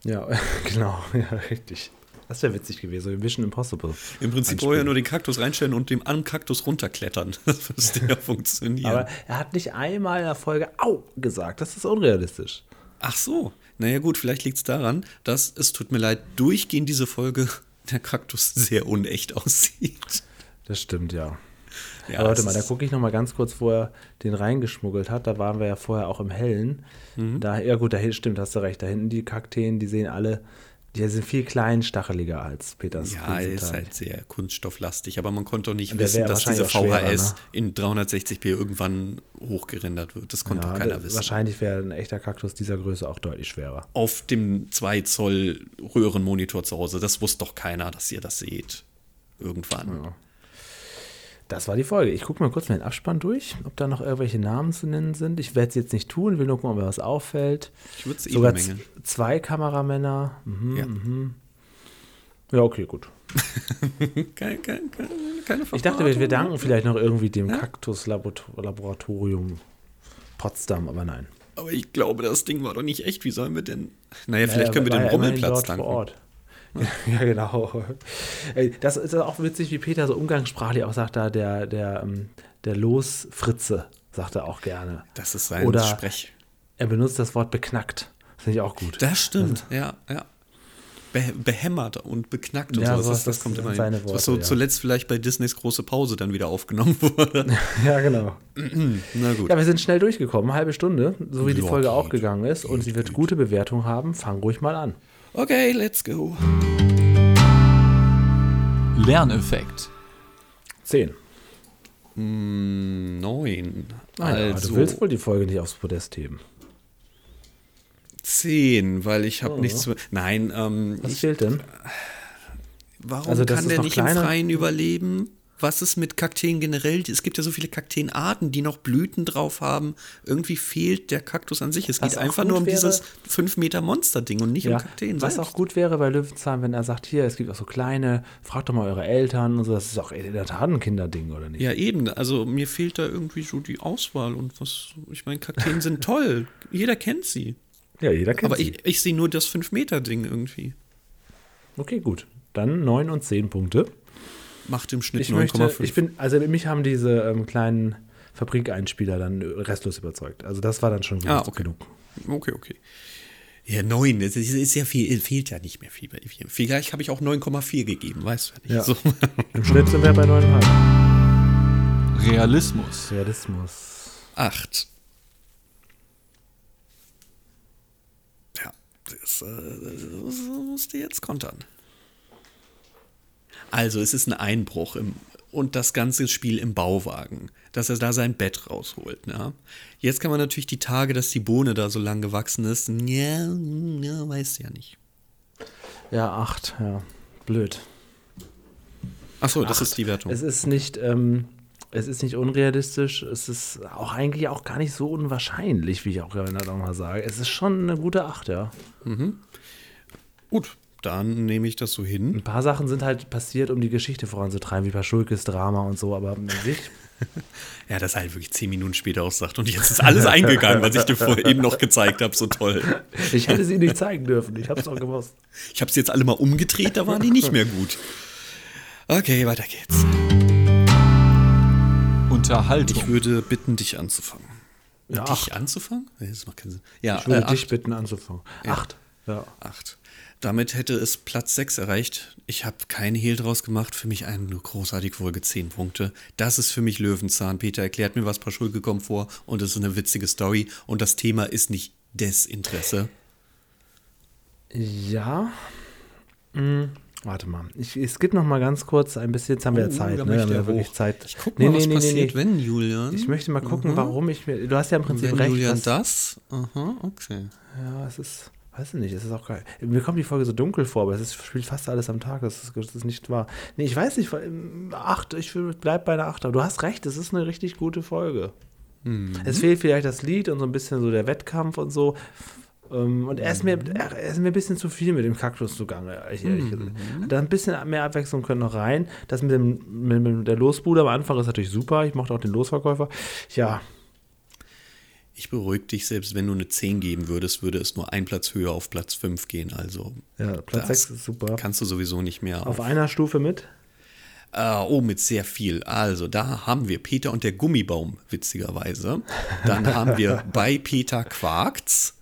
Ja, *laughs* genau, ja, richtig. Das wäre witzig gewesen, wie Mission Impossible. Im Prinzip vorher nur den Kaktus reinstellen und dem am Kaktus runterklettern. *laughs* Das müsste *laughs* ja funktionieren. Aber er hat nicht einmal in der Folge Au gesagt. Das ist unrealistisch. Ach so. Naja, gut, vielleicht liegt es daran, dass es tut mir leid, durchgehend diese Folge *laughs* der Kaktus sehr unecht aussieht. Das stimmt, ja. Ja, Aber warte mal, da gucke ich noch mal ganz kurz, wo er den reingeschmuggelt hat. Da waren wir ja vorher auch im Hellen. Mhm. Da, ja gut, da stimmt, hast du recht. Da hinten die Kakteen, die sehen alle, Die sind viel kleinstacheliger als Peters. Ja, ist halt sehr kunststofflastig, aber man konnte auch nicht wissen, dass diese VHS schwerer, ne? in 360p irgendwann hochgerendert wird. Das konnte Ja, auch keiner wissen. Wahrscheinlich wäre ein echter Kaktus dieser Größe auch deutlich schwerer. Auf dem 2 Zoll Röhrenmonitor zu Hause, das wusste doch keiner, dass ihr das seht. Irgendwann. Das war die Folge. Ich gucke mal kurz mal den Abspann durch, ob da noch irgendwelche Namen zu nennen sind. Ich werde es jetzt nicht tun, will nur gucken, ob mir was auffällt. Ich würde es eh Sogar zwei Kameramänner. Mhm. Ja. Ja, okay, gut. *laughs* Keine, keine, keine, Ich dachte, wir, danken vielleicht noch irgendwie dem Kaktus-Laboratorium Potsdam, aber nein. Aber ich glaube, das Ding war doch nicht echt. Wie sollen wir denn. Naja, vielleicht Ja, können wir dem ja immerhin Rummelplatz danken. Vor Ort. *laughs* Ja, genau. Das ist auch witzig, wie Peter so umgangssprachlich auch sagt, da der, der, ähm, der Losfritze, sagt er auch gerne. Das ist sein Oder- Sprech. Er benutzt das Wort beknackt. Das finde ich auch gut. Das stimmt, ja, ja. Be behämmert und beknackt und Ja, sowas. Das, das das kommt immer seine hin. Was Worte, so ja. zuletzt vielleicht bei Disneys große Pause dann wieder aufgenommen *laughs* wurde. *laughs* Ja, genau. *clears throat* Na gut. Ja, wir sind schnell durchgekommen, halbe Stunde, so wie die Ja, Folge auch gegangen ist. Und sie wird gute Bewertung haben. Fang ruhig mal an. Okay, let's go. Lerneffekt. Zehn. Mm, Neun. Ja, also du willst wohl die Folge nicht aufs Podest heben. zehn, weil ich habe nichts zu. Nein, ähm, Was ich, fehlt denn? warum Also, kann der nicht kleiner? im Freien überleben? Was ist mit Kakteen generell? Es gibt ja so viele Kakteenarten, die noch Blüten drauf haben. Irgendwie fehlt der Kaktus an sich. Es Was geht einfach nur um wäre- dieses 5 Meter Monster-Ding und nicht Ja, um Kakteen was selbst. auch gut wäre bei Löwenzahn, wenn er sagt, hier, es gibt auch so kleine, fragt doch mal eure Eltern und so. Das ist auch in der Tat ein Kinderding, oder nicht? Ja, eben. Also mir fehlt da irgendwie so die Auswahl und was. Ich meine, Kakteen sind toll. Jeder kennt sie. Ja, jeder kennt Aber sie. ich, ich sehe nur das 5-Meter-Ding irgendwie. Okay, gut. Dann 9 und 10 Punkte. Macht im Schnitt Ich möchte, 9,5. ich bin, also mich haben diese ähm, kleinen Fabrikeinspieler dann restlos überzeugt. Also das war dann schon gut Ah, okay. genug. Okay, okay. Ja, 9. Es ist, ist ja viel, fehlt ja nicht mehr viel bei vier. Vielleicht habe ich auch 9,4 gegeben, weißt du ja nicht. Ja. So. Im Schnitt sind wir bei 9,5. Realismus. Realismus. 8. Ja, das, äh, das musst du jetzt kontern. Also, es ist ein Einbruch im, und das ganze Spiel im Bauwagen, dass er da sein Bett rausholt. Ja. Jetzt kann man natürlich die Tage, dass die Bohne da so lang gewachsen ist, ja, ja weiß ja nicht. Ja, 8, ja. Blöd. Achso, das Acht. ist die Wertung. Es ist nicht, ähm, es ist nicht unrealistisch, es ist auch eigentlich auch gar nicht so unwahrscheinlich, wie ich auch gerade noch mal sage. Es ist schon eine gute 8, ja. Gut, dann nehme ich das so hin. Ein paar Sachen sind halt passiert, um die Geschichte voranzutreiben, wie Paschulkes Drama und so, aber an sich, *laughs* Ja, das halt wirklich zehn Minuten später aussagt. Und jetzt ist alles eingegangen, was ich dir vorher eben noch gezeigt habe. So toll. ich hätte sie nicht zeigen dürfen, ich hab's doch gewusst. Ich habe sie jetzt alle mal umgedreht, da waren die nicht mehr gut. Okay, weiter geht's. Unterhaltung. Ich würde bitten, dich anzufangen. Ja, dich acht. anzufangen? Nee, das macht keinen Sinn. Ja, Ich würde äh, dich bitten anzufangen. Acht. Ja. Acht. Damit hätte es Platz 6 erreicht. Ich habe keinen Hehl draus gemacht. Für mich eine großartige Folge, 10 Punkte. Das ist für mich Löwenzahn. Peter erklärt mir, was Paschulke kommt vor und es ist eine witzige Story. Und das Thema ist nicht Desinteresse. Ja. Hm, warte mal. Ich, es gibt noch mal ganz kurz ein bisschen, jetzt haben wir ja Oh, Zeit, ne? Wir haben er wirklich. Zeit. Ich guck mal, was passiert, wenn Julian. Ich möchte mal gucken, warum ich mir. Du hast ja im Prinzip wenn recht. Julian das? Aha, okay. Ja, es ist, weiß ich nicht, es ist auch geil. Mir kommt die Folge so dunkel vor, aber es ist, spielt fast alles am Tag, das ist, das ist nicht wahr. Nee, ich weiß nicht, ähm, acht, ich bleib bei einer acht, aber du hast recht, es ist eine richtig gute Folge. Es fehlt vielleicht das Lied und so ein bisschen so der Wettkampf und so. Ähm, Und er ist, mir, er ist mir ein bisschen zu viel mit dem Kaktus zugange, ehrlich, gesagt. Da ein bisschen mehr Abwechslung können noch rein. Das mit, dem, mit, mit der Losbude am Anfang ist natürlich super. Ich mochte auch den Losverkäufer. Ja, Ich beruhige dich, selbst wenn du eine 10 geben würdest, würde es nur ein Platz höher auf Platz 5 gehen. Also ja Platz das 6 ist super. kannst du sowieso nicht mehr Auf einer Stufe mit. Äh, oh, mit sehr viel. Also, da haben wir Peter und der Gummibaum, witzigerweise. Dann haben wir *laughs* bei Peter Quarks.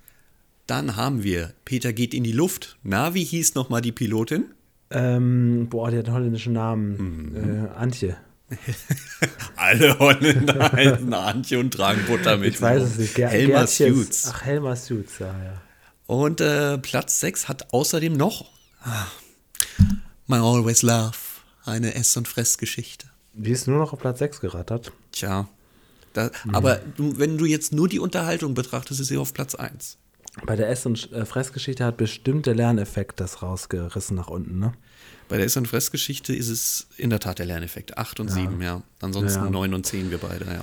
Dann haben wir Peter geht in die Luft. Na, wie hieß nochmal die Pilotin? Ähm, boah, der hat einen holländischen Namen. Äh, Antje. *laughs* Alle Holländer heißen *laughs* Antje und tragen Butter mit. Ich weiß es nicht. Ger Helmer Suits. Ach, Helmer Suits, ja, ja. Und äh, Platz 6 hat außerdem noch My Always Love, eine Ess- und Fressgeschichte. Die ist nur noch auf Platz 6 gerattert. Tja. Da, mhm. Aber du, wenn du jetzt nur die Unterhaltung betrachtest, ist sie auf Platz 1. Bei der Ess- und äh, Fressgeschichte hat bestimmt der Lerneffekt das rausgerissen nach unten, ne? Bei der Ess- und Fressgeschichte ist es in der Tat der Lerneffekt. 8 und ja. 7, ja. Ansonsten ja. 9 und 10 wir beide, ja.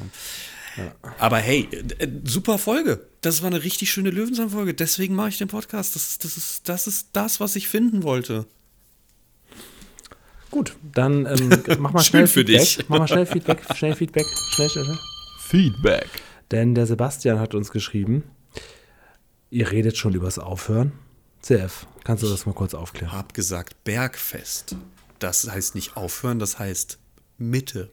ja. Aber hey, äh, super Folge. Das war eine richtig schöne Löwenzahn-Folge. Deswegen mache ich den Podcast. Das, das, ist, das ist das, was ich finden wollte. Gut, dann ähm, *laughs* mach mal schnell für Feedback. Dich. Mach mal schnell Feedback, schnell Feedback, schnell, schnell, schnell. Feedback. Denn der Sebastian hat uns geschrieben, ihr redet schon übers Aufhören. CF, kannst du das mal kurz aufklären? Ich habe gesagt Bergfest. Das heißt nicht aufhören, das heißt Mitte.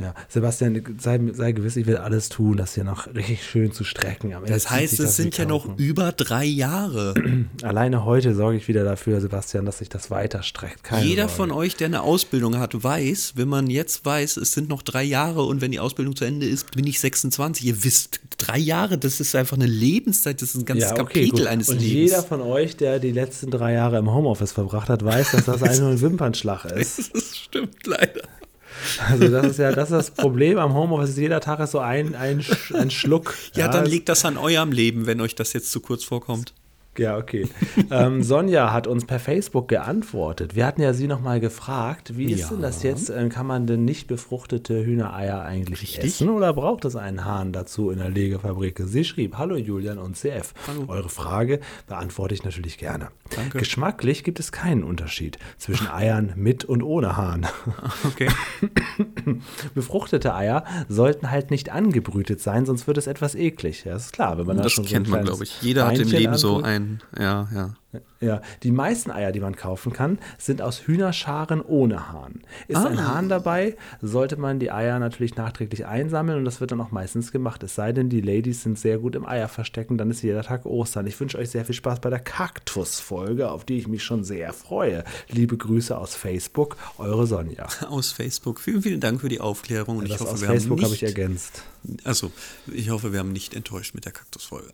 Ja, Sebastian, sei, sei gewiss, ich will alles tun, das hier noch richtig schön zu strecken. das heißt, es sind ja noch über drei Jahre. *clears throat* Alleine heute sorge ich wieder dafür, Sebastian, dass sich das weiter streckt. Keine Jeder Sorge. von euch, der eine Ausbildung hat, weiß, wenn man jetzt weiß, es sind noch drei Jahre und wenn die Ausbildung zu Ende ist, bin ich 26. Ihr wisst, drei Jahre, das ist einfach eine Lebenszeit, das ist ein ganzes ja, okay, Kapitel gut. eines und Lebens. Und jeder von euch, der die letzten drei Jahre im Homeoffice verbracht hat, weiß, dass das ein *laughs* Wimpernschlag ist. Das stimmt leider. Also das ist ja das, ist das Problem am Homeoffice. Jeder Tag ist so ein, ein, ein Schluck. Ja, ja, dann liegt das an eurem Leben, wenn euch das jetzt zu kurz vorkommt. Ja, okay. *laughs* ähm, Sonja hat uns per Facebook geantwortet. Wir hatten ja sie nochmal gefragt, wie ist ja. denn das jetzt? Ähm, kann man denn nicht befruchtete Hühnereier eigentlich Richtig? essen oder braucht es einen Hahn dazu in der Legefabrik? Sie schrieb, hallo Julian und CF. Hallo. Eure Frage beantworte ich natürlich gerne. Danke. Geschmacklich gibt es keinen Unterschied zwischen *laughs* Eiern mit und ohne Hahn. *laughs* Okay. Befruchtete Eier sollten halt nicht angebrütet sein, sonst wird es etwas eklig. Ja, das ist klar. Wenn man das da schon kennt so man, glaube ich. Jeder hat im Leben so ein ja, ja. Ja, die meisten Eier, die man kaufen kann, sind aus Hühnerscharen ohne Hahn. Ist ah. ein Hahn dabei, sollte man die Eier natürlich nachträglich einsammeln und das wird dann auch meistens gemacht. Es sei denn, die Ladies sind sehr gut im Eierverstecken, dann ist jeder Tag Ostern. Ich wünsche euch sehr viel Spaß bei der Kaktus-Folge, auf die ich mich schon sehr freue. Liebe Grüße aus Facebook, eure Sonja. *laughs* Aus Facebook. Vielen, vielen Dank für die Aufklärung. Und ja, ich hoffe, aus Facebook habe ich ergänzt. Also, ich hoffe, wir haben nicht enttäuscht mit der Kaktus-Folge.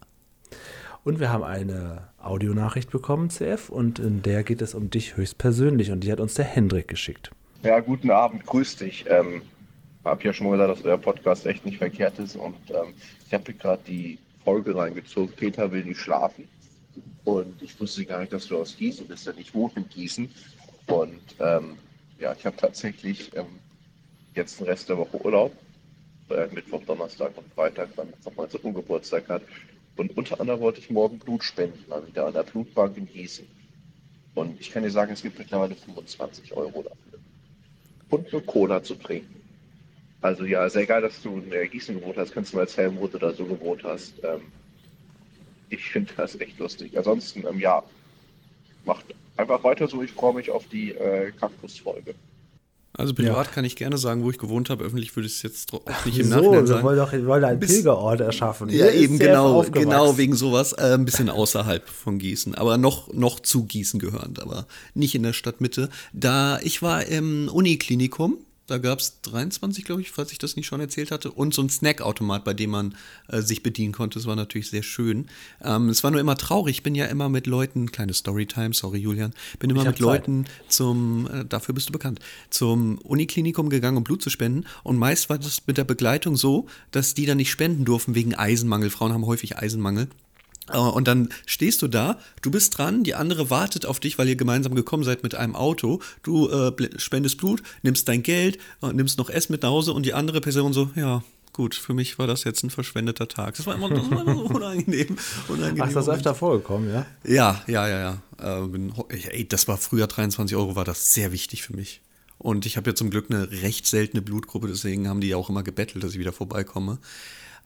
Und wir haben eine Audionachricht bekommen, CF, und in der geht es um dich höchstpersönlich und die hat uns der Hendrik geschickt. Ja, guten Abend, grüß dich. Ähm, habe ja schon mal gesagt, dass euer Podcast echt nicht verkehrt ist und ähm, ich habe gerade die Folge reingezogen, Peter will nicht schlafen. Und ich wusste gar nicht, dass du aus Gießen bist, denn ich wohne in Gießen. Und ähm, ja, ich habe tatsächlich ähm, jetzt den Rest der Woche Urlaub. Äh, Mittwoch, Donnerstag und Freitag, weil jetzt noch so Geburtstag hat. Und unter anderem wollte ich morgen Blut spenden, mal wieder an der Blutbank in Gießen. Und ich kann dir sagen, es gibt mittlerweile 25 Euro dafür. Und eine Cola zu trinken. Also ja, sehr geil, dass du in Gießen gewohnt hast. Kannst du mal erzählen, wo du da so gewohnt hast. Ähm, ich finde das echt lustig. Ansonsten, ähm, ja, macht einfach weiter so. Ich freue mich auf die äh, Kaktus-Folge. Also privat ja. kann ich gerne sagen, wo ich gewohnt habe. Öffentlich würde ich es jetzt auch nicht im Nachhinein sagen. Wir wollen, doch, wollen einen Pilgerort erschaffen. Ja, eben genau, genau wegen sowas. Äh, ein bisschen außerhalb von Gießen, aber noch, noch zu Gießen gehörend, aber nicht in der Stadtmitte. Da ich war im Uniklinikum da gab es 23, glaube ich, falls ich das nicht schon erzählt hatte. Und so ein Snackautomat, bei dem man äh, sich bedienen konnte. Das war natürlich sehr schön. Ähm, es war nur immer traurig. Ich bin ja immer mit Leuten, kleine Storytime, sorry Julian, bin immer mit Leuten zum, äh, dafür bist du bekannt, zum Uniklinikum gegangen, um Blut zu spenden. Und meist war das mit der Begleitung so, dass die dann nicht spenden durften wegen Eisenmangel. Frauen haben häufig Eisenmangel. Äh, und dann stehst du da, du bist dran, die andere wartet auf dich, weil ihr gemeinsam gekommen seid mit einem Auto. Du äh, spendest Blut, nimmst dein Geld, äh, nimmst noch Essen mit nach Hause und die andere Person so, ja, gut, für mich war das jetzt ein verschwendeter Tag. Das war immer, das war immer so unangenehm. *laughs* unangenehm Ach, ist das öfter vorgekommen, ja? Ja, ja, ja, ja. Äh, ey, das war früher 23 Euro, war das sehr wichtig für mich. Und ich habe ja zum Glück eine recht seltene Blutgruppe, deswegen haben die ja auch immer gebettelt, dass ich wieder vorbeikomme.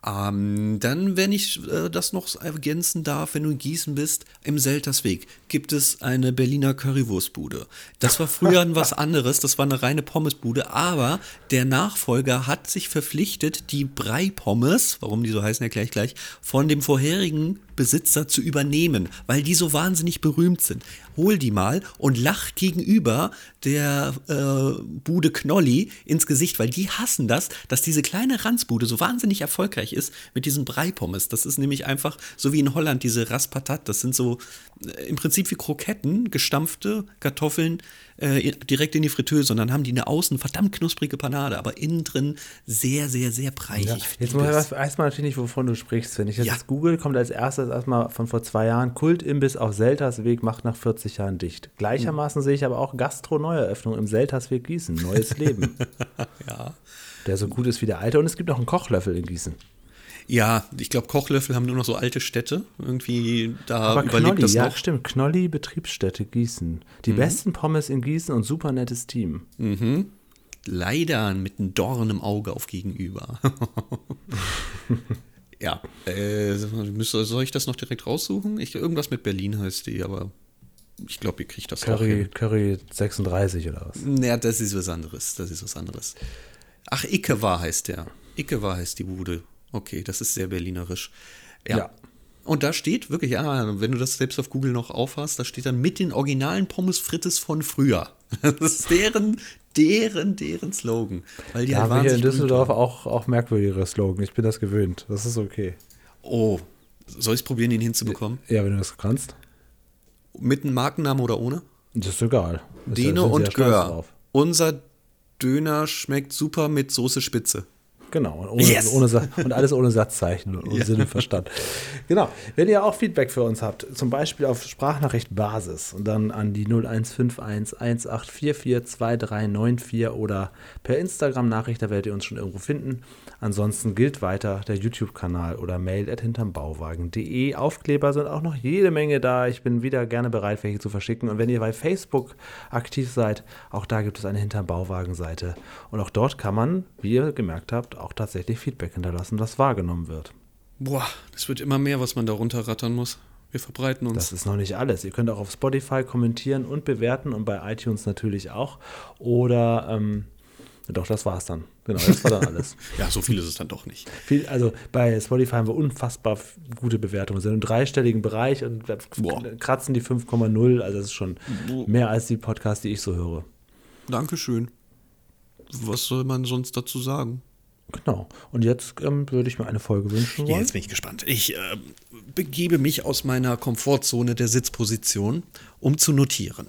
Ähm, dann, wenn ich äh, das noch ergänzen darf, wenn du in Gießen bist, im Seltersweg gibt es eine Berliner Currywurstbude. Das war früher was *laughs* anderes, das war eine reine Pommesbude, aber der Nachfolger hat sich verpflichtet, die Brei-Pommes, warum die so heißen, erkläre ich gleich, von dem vorherigen Besitzer zu übernehmen, weil die so wahnsinnig berühmt sind. Hol die mal und lach gegenüber der äh, Bude Knolli ins Gesicht, weil die hassen das, dass diese kleine Ranzbude so wahnsinnig erfolgreich erfolgreich ist mit diesen Breipommes. Das ist nämlich einfach so wie in Holland diese Raspatat. Das sind so äh, im Prinzip wie Kroketten, gestampfte Kartoffeln äh, direkt in die Fritteuse. Und dann haben die eine außen verdammt knusprige Panade, aber innen drin sehr, sehr, sehr breichig. Ja. Jetzt muss ich erstmal natürlich nicht, wovon du sprichst. Wenn ich jetzt Ja. google, kommt als erstes erstmal von vor zwei Jahren Kultimbiss auf Seltersweg macht nach 40 Jahren dicht. Gleichermaßen sehe ich aber auch Gastro-Neueröffnung im Seltersweg Gießen. Neues Leben. *laughs* Ja. der so gut ist wie der alte. Und es gibt noch einen Kochlöffel in Gießen. Ja, ich glaube, Kochlöffel haben nur noch so alte Städte. Irgendwie da Aber überlebt Knolli, das ja, noch. stimmt. Knolli Betriebsstätte Gießen. Die besten Pommes in Gießen und super nettes Team. Leider mit einem Dorn im Auge auf gegenüber. *laughs* ja, äh, soll ich das noch direkt raussuchen? Ich, irgendwas mit Berlin heißt die, aber ich glaube, ihr kriegt das auch Curry, hin. Curry 36 oder was? Naja, das ist was anderes. Das ist was anderes. Ach, Ickewa heißt der. Ickewa heißt die Bude. Okay, das ist sehr berlinerisch. Ja. Ja. Und da steht wirklich, ja, wenn du das selbst auf Google noch aufhast, da steht dann mit den originalen Pommes frites von früher. *laughs* Das ist deren, deren, deren Slogan. Weil die Ja, halt haben wir hier in Düsseldorf auch, auch merkwürdigere Slogan. Ich bin das gewöhnt. Das ist okay. Oh, soll ich es probieren, ihn hinzubekommen? Ja, wenn du das kannst. Mit einem Markennamen oder ohne? Das ist egal. Dino ja und stolz Gör. Unser Döner schmeckt super mit Soße Spitze. Genau, und, ohne, Yes! ohne, und alles ohne Satzzeichen und ohne *laughs* Sinn und Verstand. Genau, wenn ihr auch Feedback für uns habt, zum Beispiel auf Sprachnachricht Basis und dann an die 0151 1844 2394 oder per Instagram-Nachricht, da werdet ihr uns schon irgendwo finden. Ansonsten gilt weiter der YouTube-Kanal oder mail at hintermbauwagen.de. Aufkleber sind auch noch jede Menge da. Ich bin wieder gerne bereit, welche zu verschicken. Und wenn ihr bei Facebook aktiv seid, auch da gibt es eine Hinterm Bauwagen-Seite. Und auch dort kann man, wie ihr gemerkt habt, auch tatsächlich Feedback hinterlassen, was wahrgenommen wird. Boah, das wird immer mehr, was man da runterrattern muss. Wir verbreiten uns. Das ist noch nicht alles. Ihr könnt auch auf Spotify kommentieren und bewerten und bei iTunes natürlich auch. Oder, ähm, doch, das war's dann. Genau, das war dann alles. *laughs* ja, so viel ist es dann doch nicht. Viel, also bei Spotify haben wir unfassbar gute Bewertungen. Wir sind im dreistelligen Bereich und Boah. kratzen die 5,0. Also das ist schon mehr als die Podcasts, die ich so höre. Dankeschön. Was soll man sonst dazu sagen? Genau. Und jetzt ähm, würde ich mir eine Folge wünschen wollen. Jetzt bin ich gespannt. Ich äh, begebe mich aus meiner Komfortzone der Sitzposition, um zu notieren.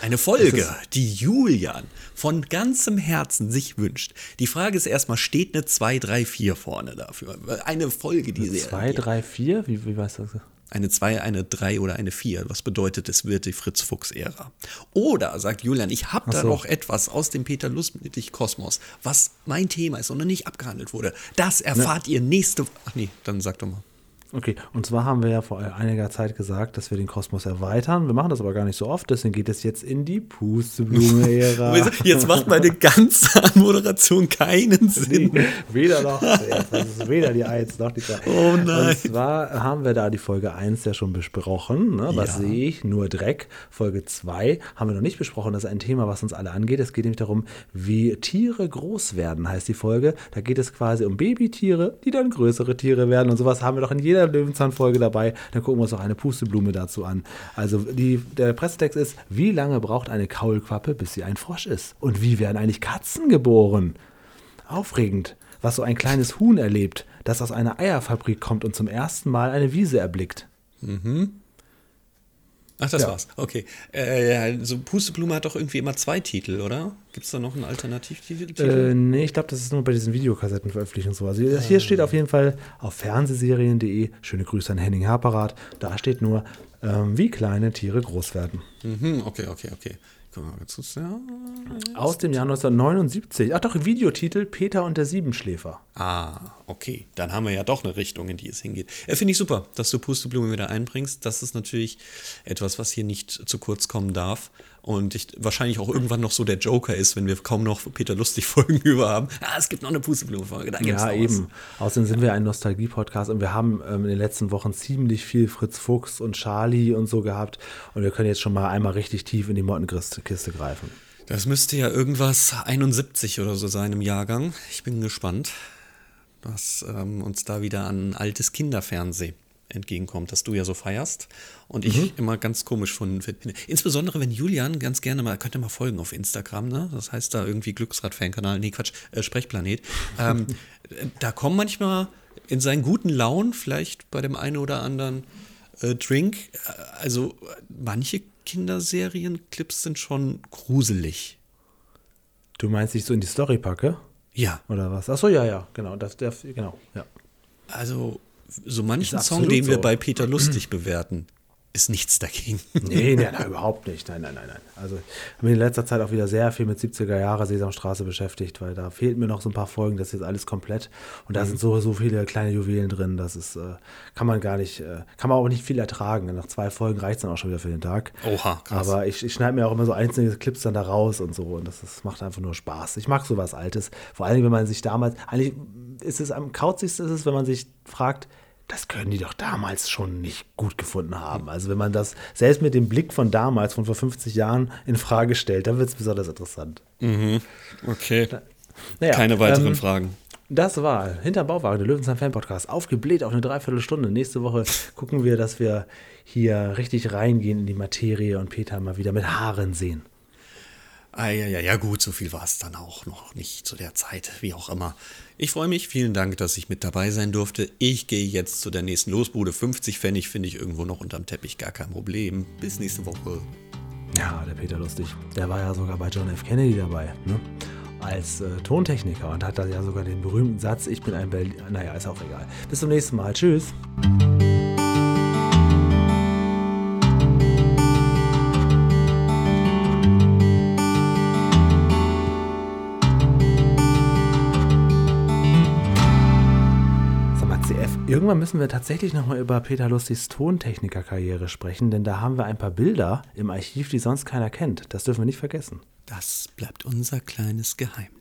Eine Folge, die Julian von ganzem Herzen sich wünscht. Die Frage ist erstmal, steht eine 2, 3, 4 vorne dafür? Eine Folge, die sehr. 2, 3, 4? Wie, wie weißt du das? Eine 2, eine 3 oder eine 4. Was bedeutet, es wird die Fritz-Fuchs-Ära? Oder, sagt Julian, ich habe da so. noch etwas aus dem Peter Lustig-Kosmos, was mein Thema ist und noch nicht abgehandelt wurde. Das erfahrt ihr nächste Ach nee, dann sag doch mal. Okay, und zwar haben wir ja vor einiger Zeit gesagt, dass wir den Kosmos erweitern. Wir machen das aber gar nicht so oft, deswegen geht es jetzt in die Pusteblume-Ära. *laughs* Jetzt macht meine ganze *laughs* Anmoderation keinen Sinn. Nee, *laughs* weder noch. Das ist weder die 1 noch die 2. Oh nein. Und zwar haben wir da die Folge 1 ja schon besprochen. Ne? Was Ja. sehe ich? Nur Dreck. Folge 2 haben wir noch nicht besprochen. Das ist ein Thema, was uns alle angeht. Es geht nämlich darum, wie Tiere groß werden, heißt die Folge. Da geht es quasi um Babytiere, die dann größere Tiere werden. Und sowas haben wir doch in jeder Löwenzahn-Folge dabei. Dann gucken wir uns auch eine Pusteblume dazu an. Also die, der Pressetext ist, wie lange braucht eine Kaulquappe, bis sie ein Frosch ist? Und wie werden eigentlich Katzen geboren? Aufregend, was so ein kleines Huhn erlebt, das aus einer Eierfabrik kommt und zum ersten Mal eine Wiese erblickt. Ach, das Ja. war's. Okay. Äh, ja, so Pusteblume hat doch irgendwie immer zwei Titel, oder? Gibt es da noch einen Alternativtitel? Äh, nee, ich glaube, das ist nur bei diesen Videokassetten veröffentlicht und so. Also hier steht auf jeden Fall auf fernsehserien.de, schöne Grüße an Henning Harperath, da steht nur, ähm, wie kleine Tiere groß werden. mhm, okay, okay, okay. Aus dem Jahr 1979. Ach doch, Videotitel Peter und der Siebenschläfer. Ah, okay. Dann haben wir ja doch eine Richtung, in die es hingeht. Äh, Finde ich super, dass du Pusteblume wieder einbringst. Das ist natürlich etwas, was hier nicht zu kurz kommen darf. Und ich, wahrscheinlich auch irgendwann noch so der Joker ist, wenn wir kaum noch Peter Lustig-Folgen *laughs* über haben. Ah, es gibt noch eine Pusteblume-Folge. Da gibt's Ja, noch eben. Außerdem sind wir ein Nostalgie-Podcast und wir haben ähm, in den letzten Wochen ziemlich viel Fritz Fuchs und Charlie und so gehabt. Und wir können jetzt schon mal einmal richtig tief in die Mottenkiste greifen. Das müsste ja irgendwas 71 oder so sein im Jahrgang. Ich bin gespannt, was ähm, uns da wieder an altes Kinderfernsehen entgegenkommt, das du ja so feierst und ich immer ganz komisch von finde. Insbesondere wenn Julian ganz gerne mal, könnt ihr mal folgen auf Instagram, ne? Das heißt da irgendwie Glücksrad-Fankanal, nee Quatsch, äh, Sprechplanet. Ähm, *laughs* da kommen manchmal in seinen guten Launen, vielleicht bei dem einen oder anderen äh, Drink. Also manche Kinderserienclips sind schon gruselig. Du meinst, ich so in die Story packe? Ja. Oder was? Achso, ja, ja, genau. Das, der, genau, ja. Also so manchen Song, den wir bei Peter Lustig bewerten, ist nichts dagegen. Nee, nee, nein, überhaupt nicht. Nein, nein, nein, nein. Also ich habe mich in letzter Zeit auch wieder sehr viel mit 70er Jahre Sesamstraße beschäftigt, weil da fehlten mir noch so ein paar Folgen, das ist jetzt alles komplett. Und da sind so, so viele kleine Juwelen drin, das ist, äh, kann man gar nicht, äh, kann man auch nicht viel ertragen. Nach zwei Folgen reicht es dann auch schon wieder für den Tag. Oha, krass. Aber ich, ich schneide mir auch immer so einzelne Clips dann da raus und so und das, das macht einfach nur Spaß. Ich mag sowas Altes. Vor allem, wenn man sich damals, eigentlich ist es am kauzigsten ist es, wenn man sich fragt, das können die doch damals schon nicht gut gefunden haben. Also wenn man das selbst mit dem Blick von damals, von vor 50 Jahren, in Frage stellt, dann wird es besonders interessant. Okay. Naja, Keine weiteren ähm, Fragen. Das war Hinterm Bauwagen, der Löwenzahn Fan Podcast, aufgebläht auf eine Dreiviertelstunde. Nächste Woche gucken wir, dass wir hier richtig reingehen in die Materie und Peter mal wieder mit Haaren sehen. Ah, ja, ja, ja, gut, so viel war es dann auch noch nicht zu der Zeit, wie auch immer. Ich freue mich, vielen Dank, dass ich mit dabei sein durfte. Ich gehe jetzt zu der nächsten Losbude. 50 Pfennig finde ich irgendwo noch unterm Teppich, gar kein Problem. Bis nächste Woche. Ja, der Peter Lustig. Der war ja sogar bei John F. Kennedy dabei, ne? Als äh, Tontechniker und hat da ja sogar den berühmten Satz, ich bin ein Berliner. Naja, ist auch egal. Bis zum nächsten Mal. Tschüss. Irgendwann müssen wir tatsächlich nochmal über Peter Lustigs Tontechnikerkarriere sprechen, denn da haben wir ein paar Bilder im Archiv, die sonst keiner kennt. Das dürfen wir nicht vergessen. Das bleibt unser kleines Geheimnis.